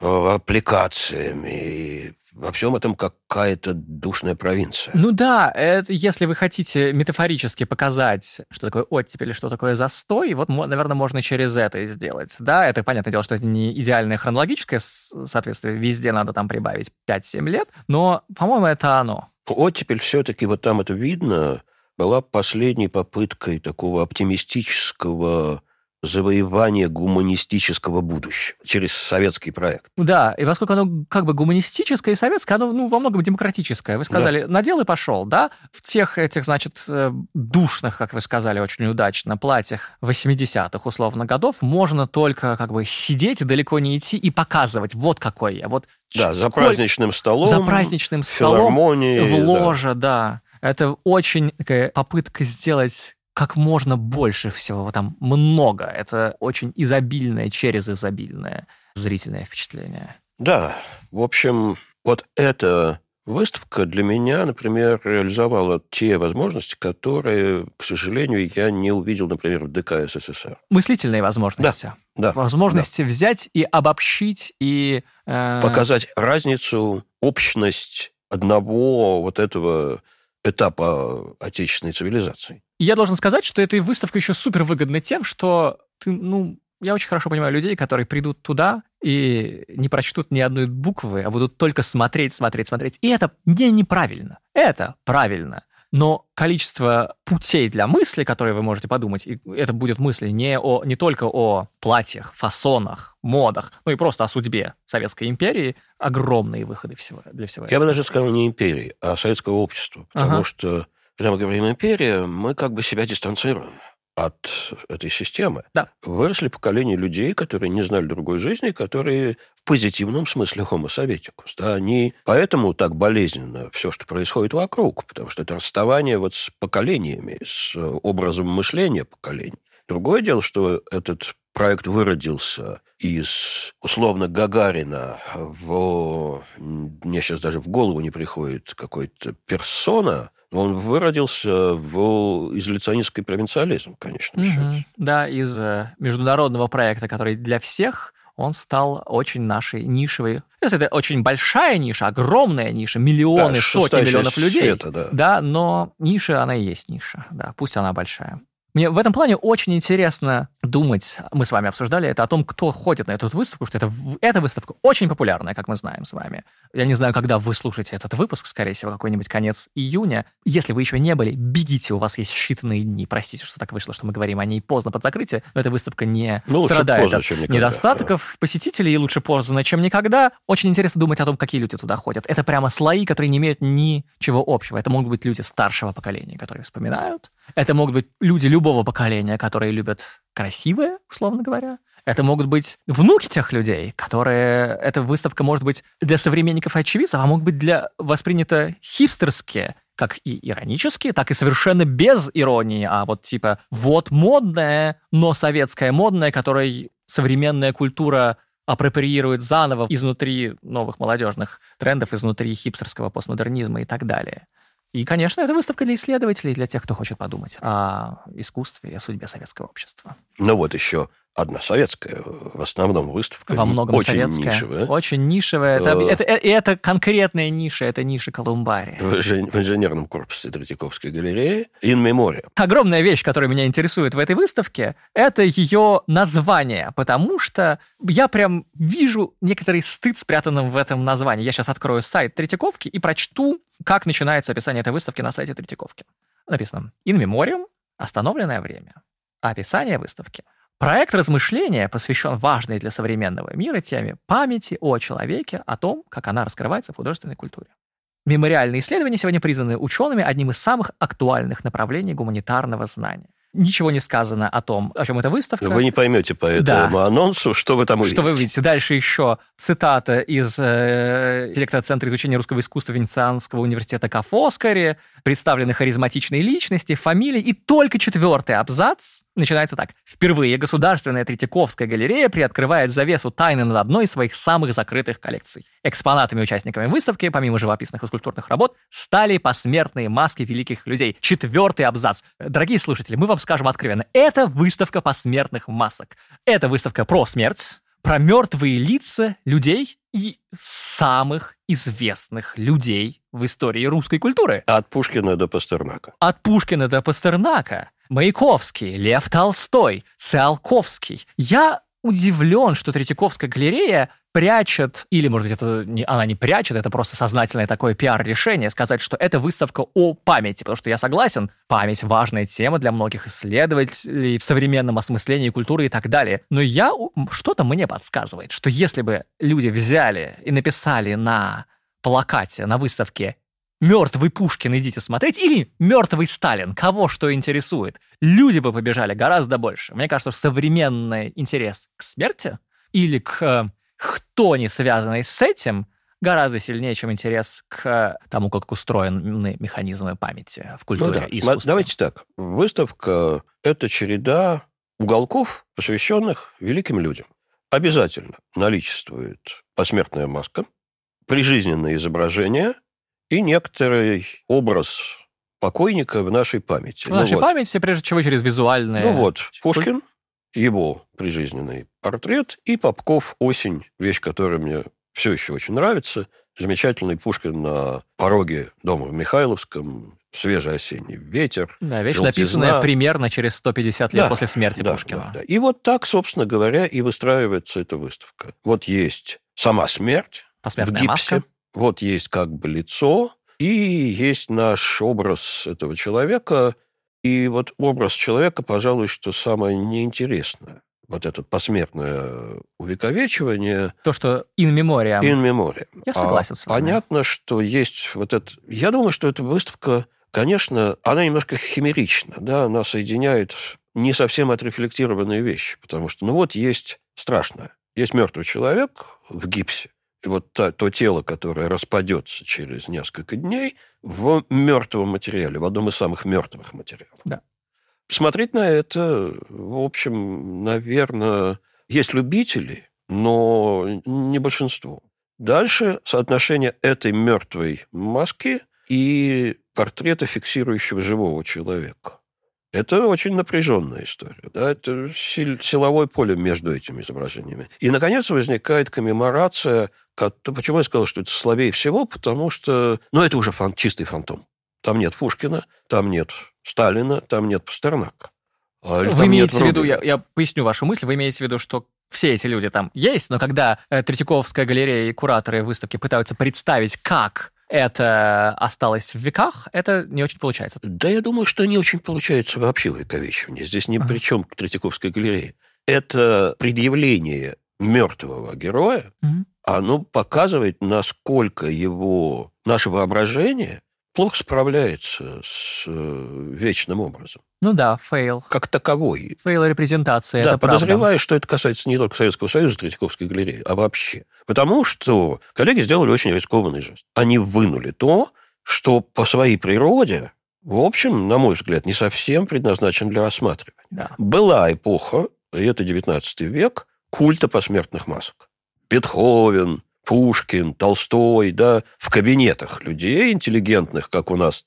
э, аппликациями, во всем этом какая-то душная провинция. Ну да, это, если вы хотите метафорически показать, что такое оттепель, что такое застой, вот, наверное, можно через это сделать. Да, это понятное дело, что это не идеальное хронологическое соответствие, везде надо там прибавить 5-7 лет, но, по-моему, это оно. Оттепель все-таки, вот там это видно, была последней попыткой такого оптимистического завоевание гуманистического будущего через советский проект. Да, и поскольку оно как бы гуманистическое и советское, оно ну, во многом демократическое. Вы сказали, да. надел и пошел, да? В тех этих, значит, э, душных, как вы сказали, очень удачно, платьях 80-х, условно, годов можно только как бы сидеть, далеко не идти и показывать, вот какой я, вот да, за праздничным столом. За праздничным столом. В ложе, да. да. Это очень такая попытка сделать как можно больше всего, там много. Это очень изобильное через изобильное зрительное впечатление. Да, в общем, вот эта выставка для меня, например, реализовала те возможности, которые, к сожалению, я не увидел, например, в ДК СССР. Мыслительные возможности. Да, да. Возможности да. взять и обобщить и... Э... Показать разницу, общность одного вот этого этапа отечественной цивилизации. Я должен сказать, что эта выставка еще супер выгодна тем, что ты, ну, я очень хорошо понимаю людей, которые придут туда и не прочтут ни одной буквы, а будут только смотреть, смотреть, смотреть. И это не неправильно. Это правильно. Но количество путей для мысли, которые вы можете подумать, и это будет мысли не, о, не только о платьях, фасонах, модах, ну и просто о судьбе Советской империи, огромные выходы всего, для всего Я бы даже сказал не империи, а советского общества. Потому ага. что, когда мы говорим империя, мы как бы себя дистанцируем от этой системы. Да. Выросли поколения людей, которые не знали другой жизни, которые в позитивном смысле homo советикус. Да, они поэтому так болезненно все, что происходит вокруг, потому что это расставание вот с поколениями, с образом мышления поколений. Другое дело, что этот проект выродился из, условно, Гагарина в... Мне сейчас даже в голову не приходит какой-то персона, он выродился в изоляционистский провинциализм, конечно, угу. Да, из э, международного проекта, который для всех, он стал очень нашей нишевой. Если это очень большая ниша, огромная ниша, миллионы, да, сотни миллионов людей. Света, да. да, но ниша, она и есть ниша. Да, пусть она большая. Мне в этом плане очень интересно думать, мы с вами обсуждали это, о том, кто ходит на эту выставку, что это, эта выставка очень популярная, как мы знаем с вами. Я не знаю, когда вы слушаете этот выпуск, скорее всего, какой-нибудь конец июня. Если вы еще не были, бегите, у вас есть считанные дни. Простите, что так вышло, что мы говорим о ней поздно под закрытие, но эта выставка не ну, страдает поздно, от никогда, недостатков да. посетителей, и лучше поздно, чем никогда. Очень интересно думать о том, какие люди туда ходят. Это прямо слои, которые не имеют ничего общего. Это могут быть люди старшего поколения, которые вспоминают. Это могут быть люди любого поколения, которые любят красивое, условно говоря. Это могут быть внуки тех людей, которые... Эта выставка может быть для современников и очевидцев, а могут быть для воспринято хипстерски, как и иронически, так и совершенно без иронии, а вот типа вот модное, но советское модное, которое современная культура апроприирует заново изнутри новых молодежных трендов, изнутри хипстерского постмодернизма и так далее. И, конечно, это выставка для исследователей, для тех, кто хочет подумать о искусстве и о судьбе советского общества. Ну вот еще одна советская, в основном выставка. Во многом очень советская. Нишевая. Очень нишевая. Это, э, это, это, это конкретная ниша, это ниша Колумбария. В, в инженерном корпусе Третьяковской галереи In Memoriam. Огромная вещь, которая меня интересует в этой выставке, это ее название, потому что я прям вижу некоторый стыд спрятанным в этом названии. Я сейчас открою сайт Третьяковки и прочту, как начинается описание этой выставки на сайте Третьяковки. Написано «In Memoriam» — остановленное время. Описание выставки — Проект размышления посвящен важной для современного мира теме памяти о человеке, о том, как она раскрывается в художественной культуре. Мемориальные исследования сегодня признаны учеными одним из самых актуальных направлений гуманитарного знания. ничего не сказано о том, о чем эта выставка. Вы не поймете по этому да. анонсу, что вы там увидите. Что вы увидите. Дальше еще цитата из э, директора Центра изучения русского искусства Венецианского университета Кафоскари, представлены харизматичные личности, фамилии, и только четвертый абзац начинается так. Впервые Государственная Третьяковская галерея приоткрывает завесу тайны над одной из своих самых закрытых коллекций. Экспонатами участниками выставки, помимо живописных и скульптурных работ, стали посмертные маски великих людей. Четвертый абзац. Дорогие слушатели, мы вам скажем откровенно. Это выставка посмертных масок. Это выставка про смерть, про мертвые лица людей и самых известных людей в истории русской культуры. От Пушкина до Пастернака. От Пушкина до Пастернака. Маяковский, Лев Толстой, Циолковский. Я удивлен, что Третьяковская галерея прячет, или, может быть, это не, она не прячет, это просто сознательное такое пиар-решение, сказать, что это выставка о памяти, потому что я согласен, память – важная тема для многих исследователей в современном осмыслении культуры и так далее. Но я, что-то мне подсказывает, что если бы люди взяли и написали на плакате, на выставке «Мертвый Пушкин, идите смотреть» или «Мертвый Сталин», кого что интересует, люди бы побежали гораздо больше. Мне кажется, что современный интерес к смерти или к э, кто не связанный с этим, гораздо сильнее, чем интерес к тому, как устроены механизмы памяти в культуре ну, да. и искусстве. Давайте так. Выставка – это череда уголков, посвященных великим людям. Обязательно наличествует посмертная маска, прижизненное изображение и некоторый образ покойника в нашей памяти. В ну, нашей вот. памяти, прежде всего, через визуальные... Ну вот, Пушкин, его прижизненный портрет, и Попков «Осень», вещь, которая мне все еще очень нравится. Замечательный Пушкин на пороге дома в Михайловском, свежий осенний ветер. Да, вещь, желтизна. написанная примерно через 150 лет да, после смерти да, Пушкина. Да, да. И вот так, собственно говоря, и выстраивается эта выставка. Вот есть сама смерть в гипсе, маска. Вот есть как бы лицо, и есть наш образ этого человека, и вот образ человека, пожалуй, что самое неинтересное. Вот это посмертное увековечивание. То, что in memoriam. In memoriam. Я согласен а с вами. Понятно, что есть вот это... Я думаю, что эта выставка, конечно, она немножко химерична, да, она соединяет не совсем отрефлектированные вещи, потому что, ну вот, есть страшное. Есть мертвый человек в гипсе, и вот то, то тело, которое распадется через несколько дней в мертвом материале, в одном из самых мертвых материалов. Да. Смотреть на это, в общем, наверное, есть любители, но не большинство. Дальше соотношение этой мертвой маски и портрета, фиксирующего живого человека. Это очень напряженная история. Да? Это силовое поле между этими изображениями. И, наконец, возникает коммеморация. Почему я сказал, что это слабее всего? Потому что ну, это уже фан, чистый фантом. Там нет Пушкина, там нет Сталина, там нет Пастернака. А, вы имеете в виду, я, я поясню вашу мысль, вы имеете в виду, что все эти люди там есть, но когда э, Третьяковская галерея и кураторы выставки пытаются представить, как это осталось в веках, это не очень получается. Да, я думаю, что не очень получается вообще увековечивание. Здесь ни uh-huh. при чем Третьяковская галерея. Это предъявление мертвого героя, uh-huh. оно показывает, насколько его, наше воображение плохо справляется с э, вечным образом. Ну да, fail. Как таковой. Fail репрезентации, да, это подозреваю, правда. что это касается не только Советского Союза, Третьяковской галереи, а вообще. Потому что коллеги сделали очень рискованный жест. Они вынули то, что по своей природе, в общем, на мой взгляд, не совсем предназначен для рассматривания. Да. Была эпоха, и это 19 век, культа посмертных масок. Бетховен, Пушкин, Толстой, да, в кабинетах людей интеллигентных, как у нас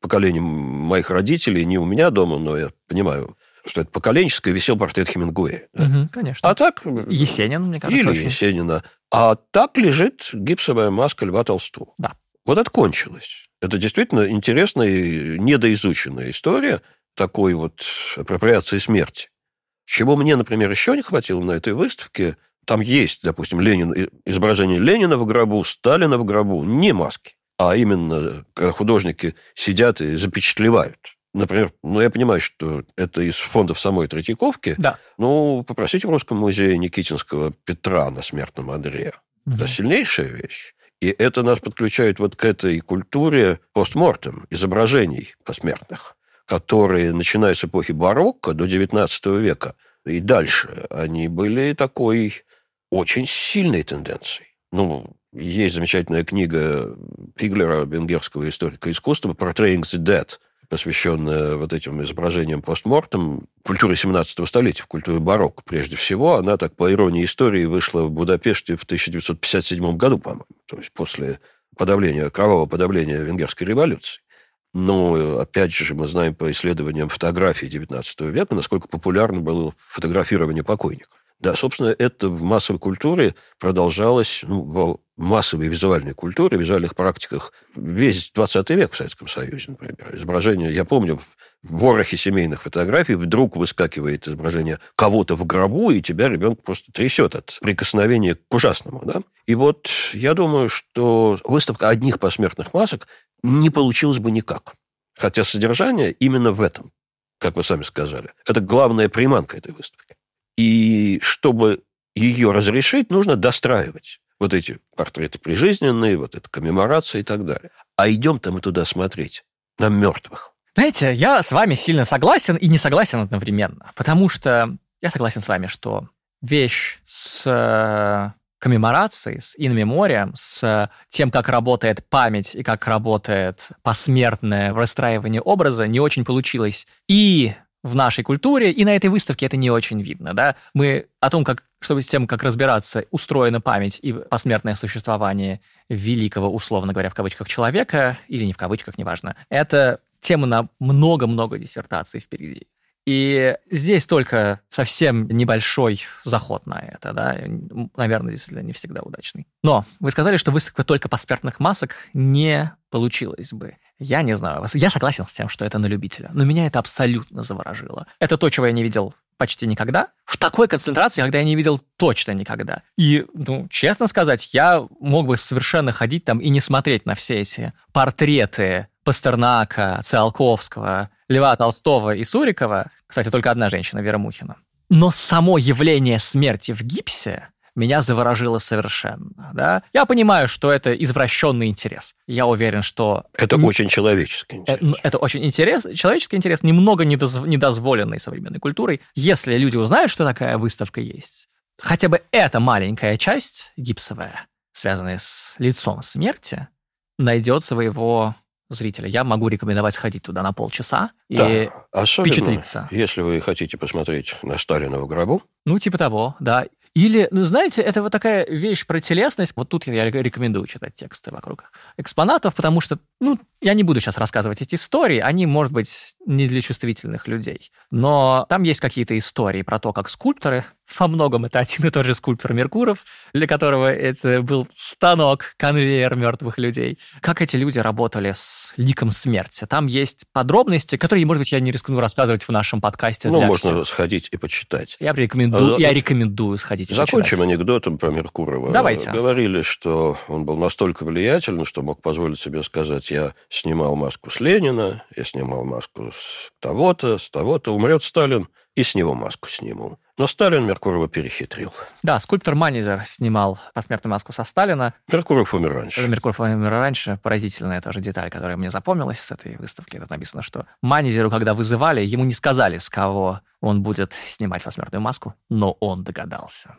поколение моих родителей, не у меня дома, но я понимаю, что это поколенческое, висел портрет Хемингуэя. Угу, конечно. А так... Есенин, мне кажется, Или очень. Есенина. А так лежит гипсовая маска Льва Толстого. Да. Вот это кончилось. Это действительно интересная и недоизученная история такой вот апроприации смерти. Чего мне, например, еще не хватило на этой выставке, там есть, допустим, Ленин, изображение Ленина в гробу, Сталина в гробу, не маски а именно когда художники сидят и запечатлевают. Например, ну, я понимаю, что это из фондов самой Третьяковки. Да. Ну, попросите в Русском музее Никитинского Петра на смертном одре. Угу. Это сильнейшая вещь. И это нас подключает вот к этой культуре постмортем, изображений посмертных, которые, начиная с эпохи барокко до XIX века и дальше, они были такой очень сильной тенденцией. Ну, есть замечательная книга Пиглера, венгерского историка искусства, «Portraying the Dead», посвященная вот этим изображениям постмортом, культуре 17 столетия, в культуре барокко прежде всего. Она, так по иронии истории, вышла в Будапеште в 1957 году, по-моему, то есть после подавления, кровавого подавления венгерской революции. Но, опять же, мы знаем по исследованиям фотографий XIX века, насколько популярно было фотографирование покойников. Да, собственно, это в массовой культуре продолжалось, ну, массовой визуальной культуре, визуальных практиках весь 20 век в Советском Союзе, например. Изображение, я помню, в ворохе семейных фотографий вдруг выскакивает изображение кого-то в гробу, и тебя ребенок просто трясет от прикосновения к ужасному. Да? И вот я думаю, что выставка одних посмертных масок не получилась бы никак. Хотя содержание именно в этом, как вы сами сказали. Это главная приманка этой выставки. И чтобы ее разрешить, нужно достраивать вот эти портреты прижизненные, вот эта коммеморация и так далее. А идем-то мы туда смотреть на мертвых. Знаете, я с вами сильно согласен и не согласен одновременно, потому что я согласен с вами, что вещь с э, коммеморацией, с инмеморием, с тем, как работает память и как работает посмертное расстраивание образа, не очень получилось. И в нашей культуре, и на этой выставке это не очень видно, да. Мы о том, как, чтобы с тем, как разбираться, устроена память и посмертное существование великого, условно говоря, в кавычках, человека, или не в кавычках, неважно, это тема на много-много диссертаций впереди. И здесь только совсем небольшой заход на это, да, наверное, действительно не всегда удачный. Но вы сказали, что выставка только посмертных масок не получилось бы. Я не знаю. Я согласен с тем, что это на любителя, но меня это абсолютно заворожило. Это то, чего я не видел почти никогда. В такой концентрации, когда я не видел точно никогда. И, ну, честно сказать, я мог бы совершенно ходить там и не смотреть на все эти портреты Пастернака, Циолковского, Льва Толстого и Сурикова. Кстати, только одна женщина, Вера Мухина. Но само явление смерти в гипсе меня заворожило совершенно. Да? Я понимаю, что это извращенный интерес. Я уверен, что... Это очень человеческий э, интерес. Это, это очень интерес, человеческий интерес, немного недоз, недозволенный современной культурой. Если люди узнают, что такая выставка есть, хотя бы эта маленькая часть гипсовая, связанная с лицом смерти, найдет своего зрителя. Я могу рекомендовать сходить туда на полчаса да, и особенно, впечатлиться. Если вы хотите посмотреть на Сталина в гробу. Ну, типа того, да. Или, ну, знаете, это вот такая вещь про телесность. Вот тут я рекомендую читать тексты вокруг экспонатов, потому что, ну, я не буду сейчас рассказывать эти истории, они, может быть, не для чувствительных людей. Но там есть какие-то истории про то, как скульпторы во многом это один и тот же скульптор Меркуров, для которого это был станок, конвейер мертвых людей. Как эти люди работали с ликом смерти. Там есть подробности, которые, может быть, я не рискну рассказывать в нашем подкасте. Ну, можно всех. сходить и почитать. Я рекомендую, а, я рекомендую сходить и Закончим почитать. анекдотом про Меркурова. Давайте. Говорили, что он был настолько влиятельный, что мог позволить себе сказать, я снимал маску с Ленина, я снимал маску с того-то, с того-то, умрет Сталин, и с него маску сниму. Но Сталин Меркурова перехитрил. Да, скульптор Манизер снимал посмертную маску со Сталина. Меркуров умер раньше. Меркуров умер раньше. Поразительная тоже деталь, которая мне запомнилась с этой выставки. Это написано, что Манизеру, когда вызывали, ему не сказали, с кого он будет снимать посмертную маску, но он догадался.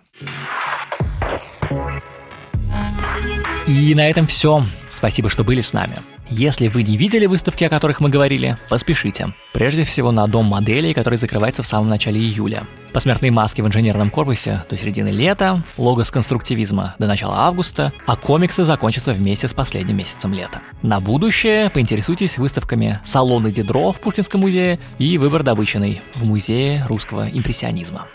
И на этом все. Спасибо, что были с нами. Если вы не видели выставки, о которых мы говорили, поспешите. Прежде всего на Дом моделей, который закрывается в самом начале июля. Посмертные маски в инженерном корпусе до середины лета, логос конструктивизма до начала августа, а комиксы закончатся вместе с последним месяцем лета. На будущее поинтересуйтесь выставками «Салоны Дидро» в Пушкинском музее и «Выбор добыченный» в Музее русского импрессионизма.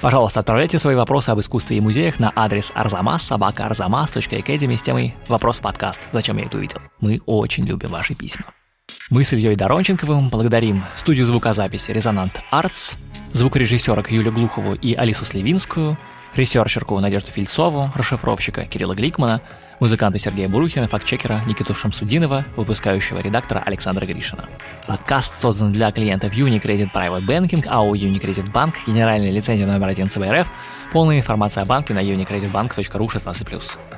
Пожалуйста, отправляйте свои вопросы об искусстве и музеях на адрес arzamas arzamas.academy с темой «Вопрос подкаст. Зачем я это увидел?» Мы очень любим ваши письма. Мы с Ильей Доронченковым благодарим студию звукозаписи «Резонант Артс», звукорежиссерок Юлю Глухову и Алису Сливинскую, ресерчерку Надежду Фильцову, расшифровщика Кирилла Гликмана, музыканта Сергея Бурухина, фактчекера Никиту Шамсудинова, выпускающего редактора Александра Гришина. Подкаст создан для клиентов Unicredit Private Banking, АО Unicredit Bank, генеральная лицензия номер 1 ЦБРФ, полная информация о банке на unicreditbank.ru 16+.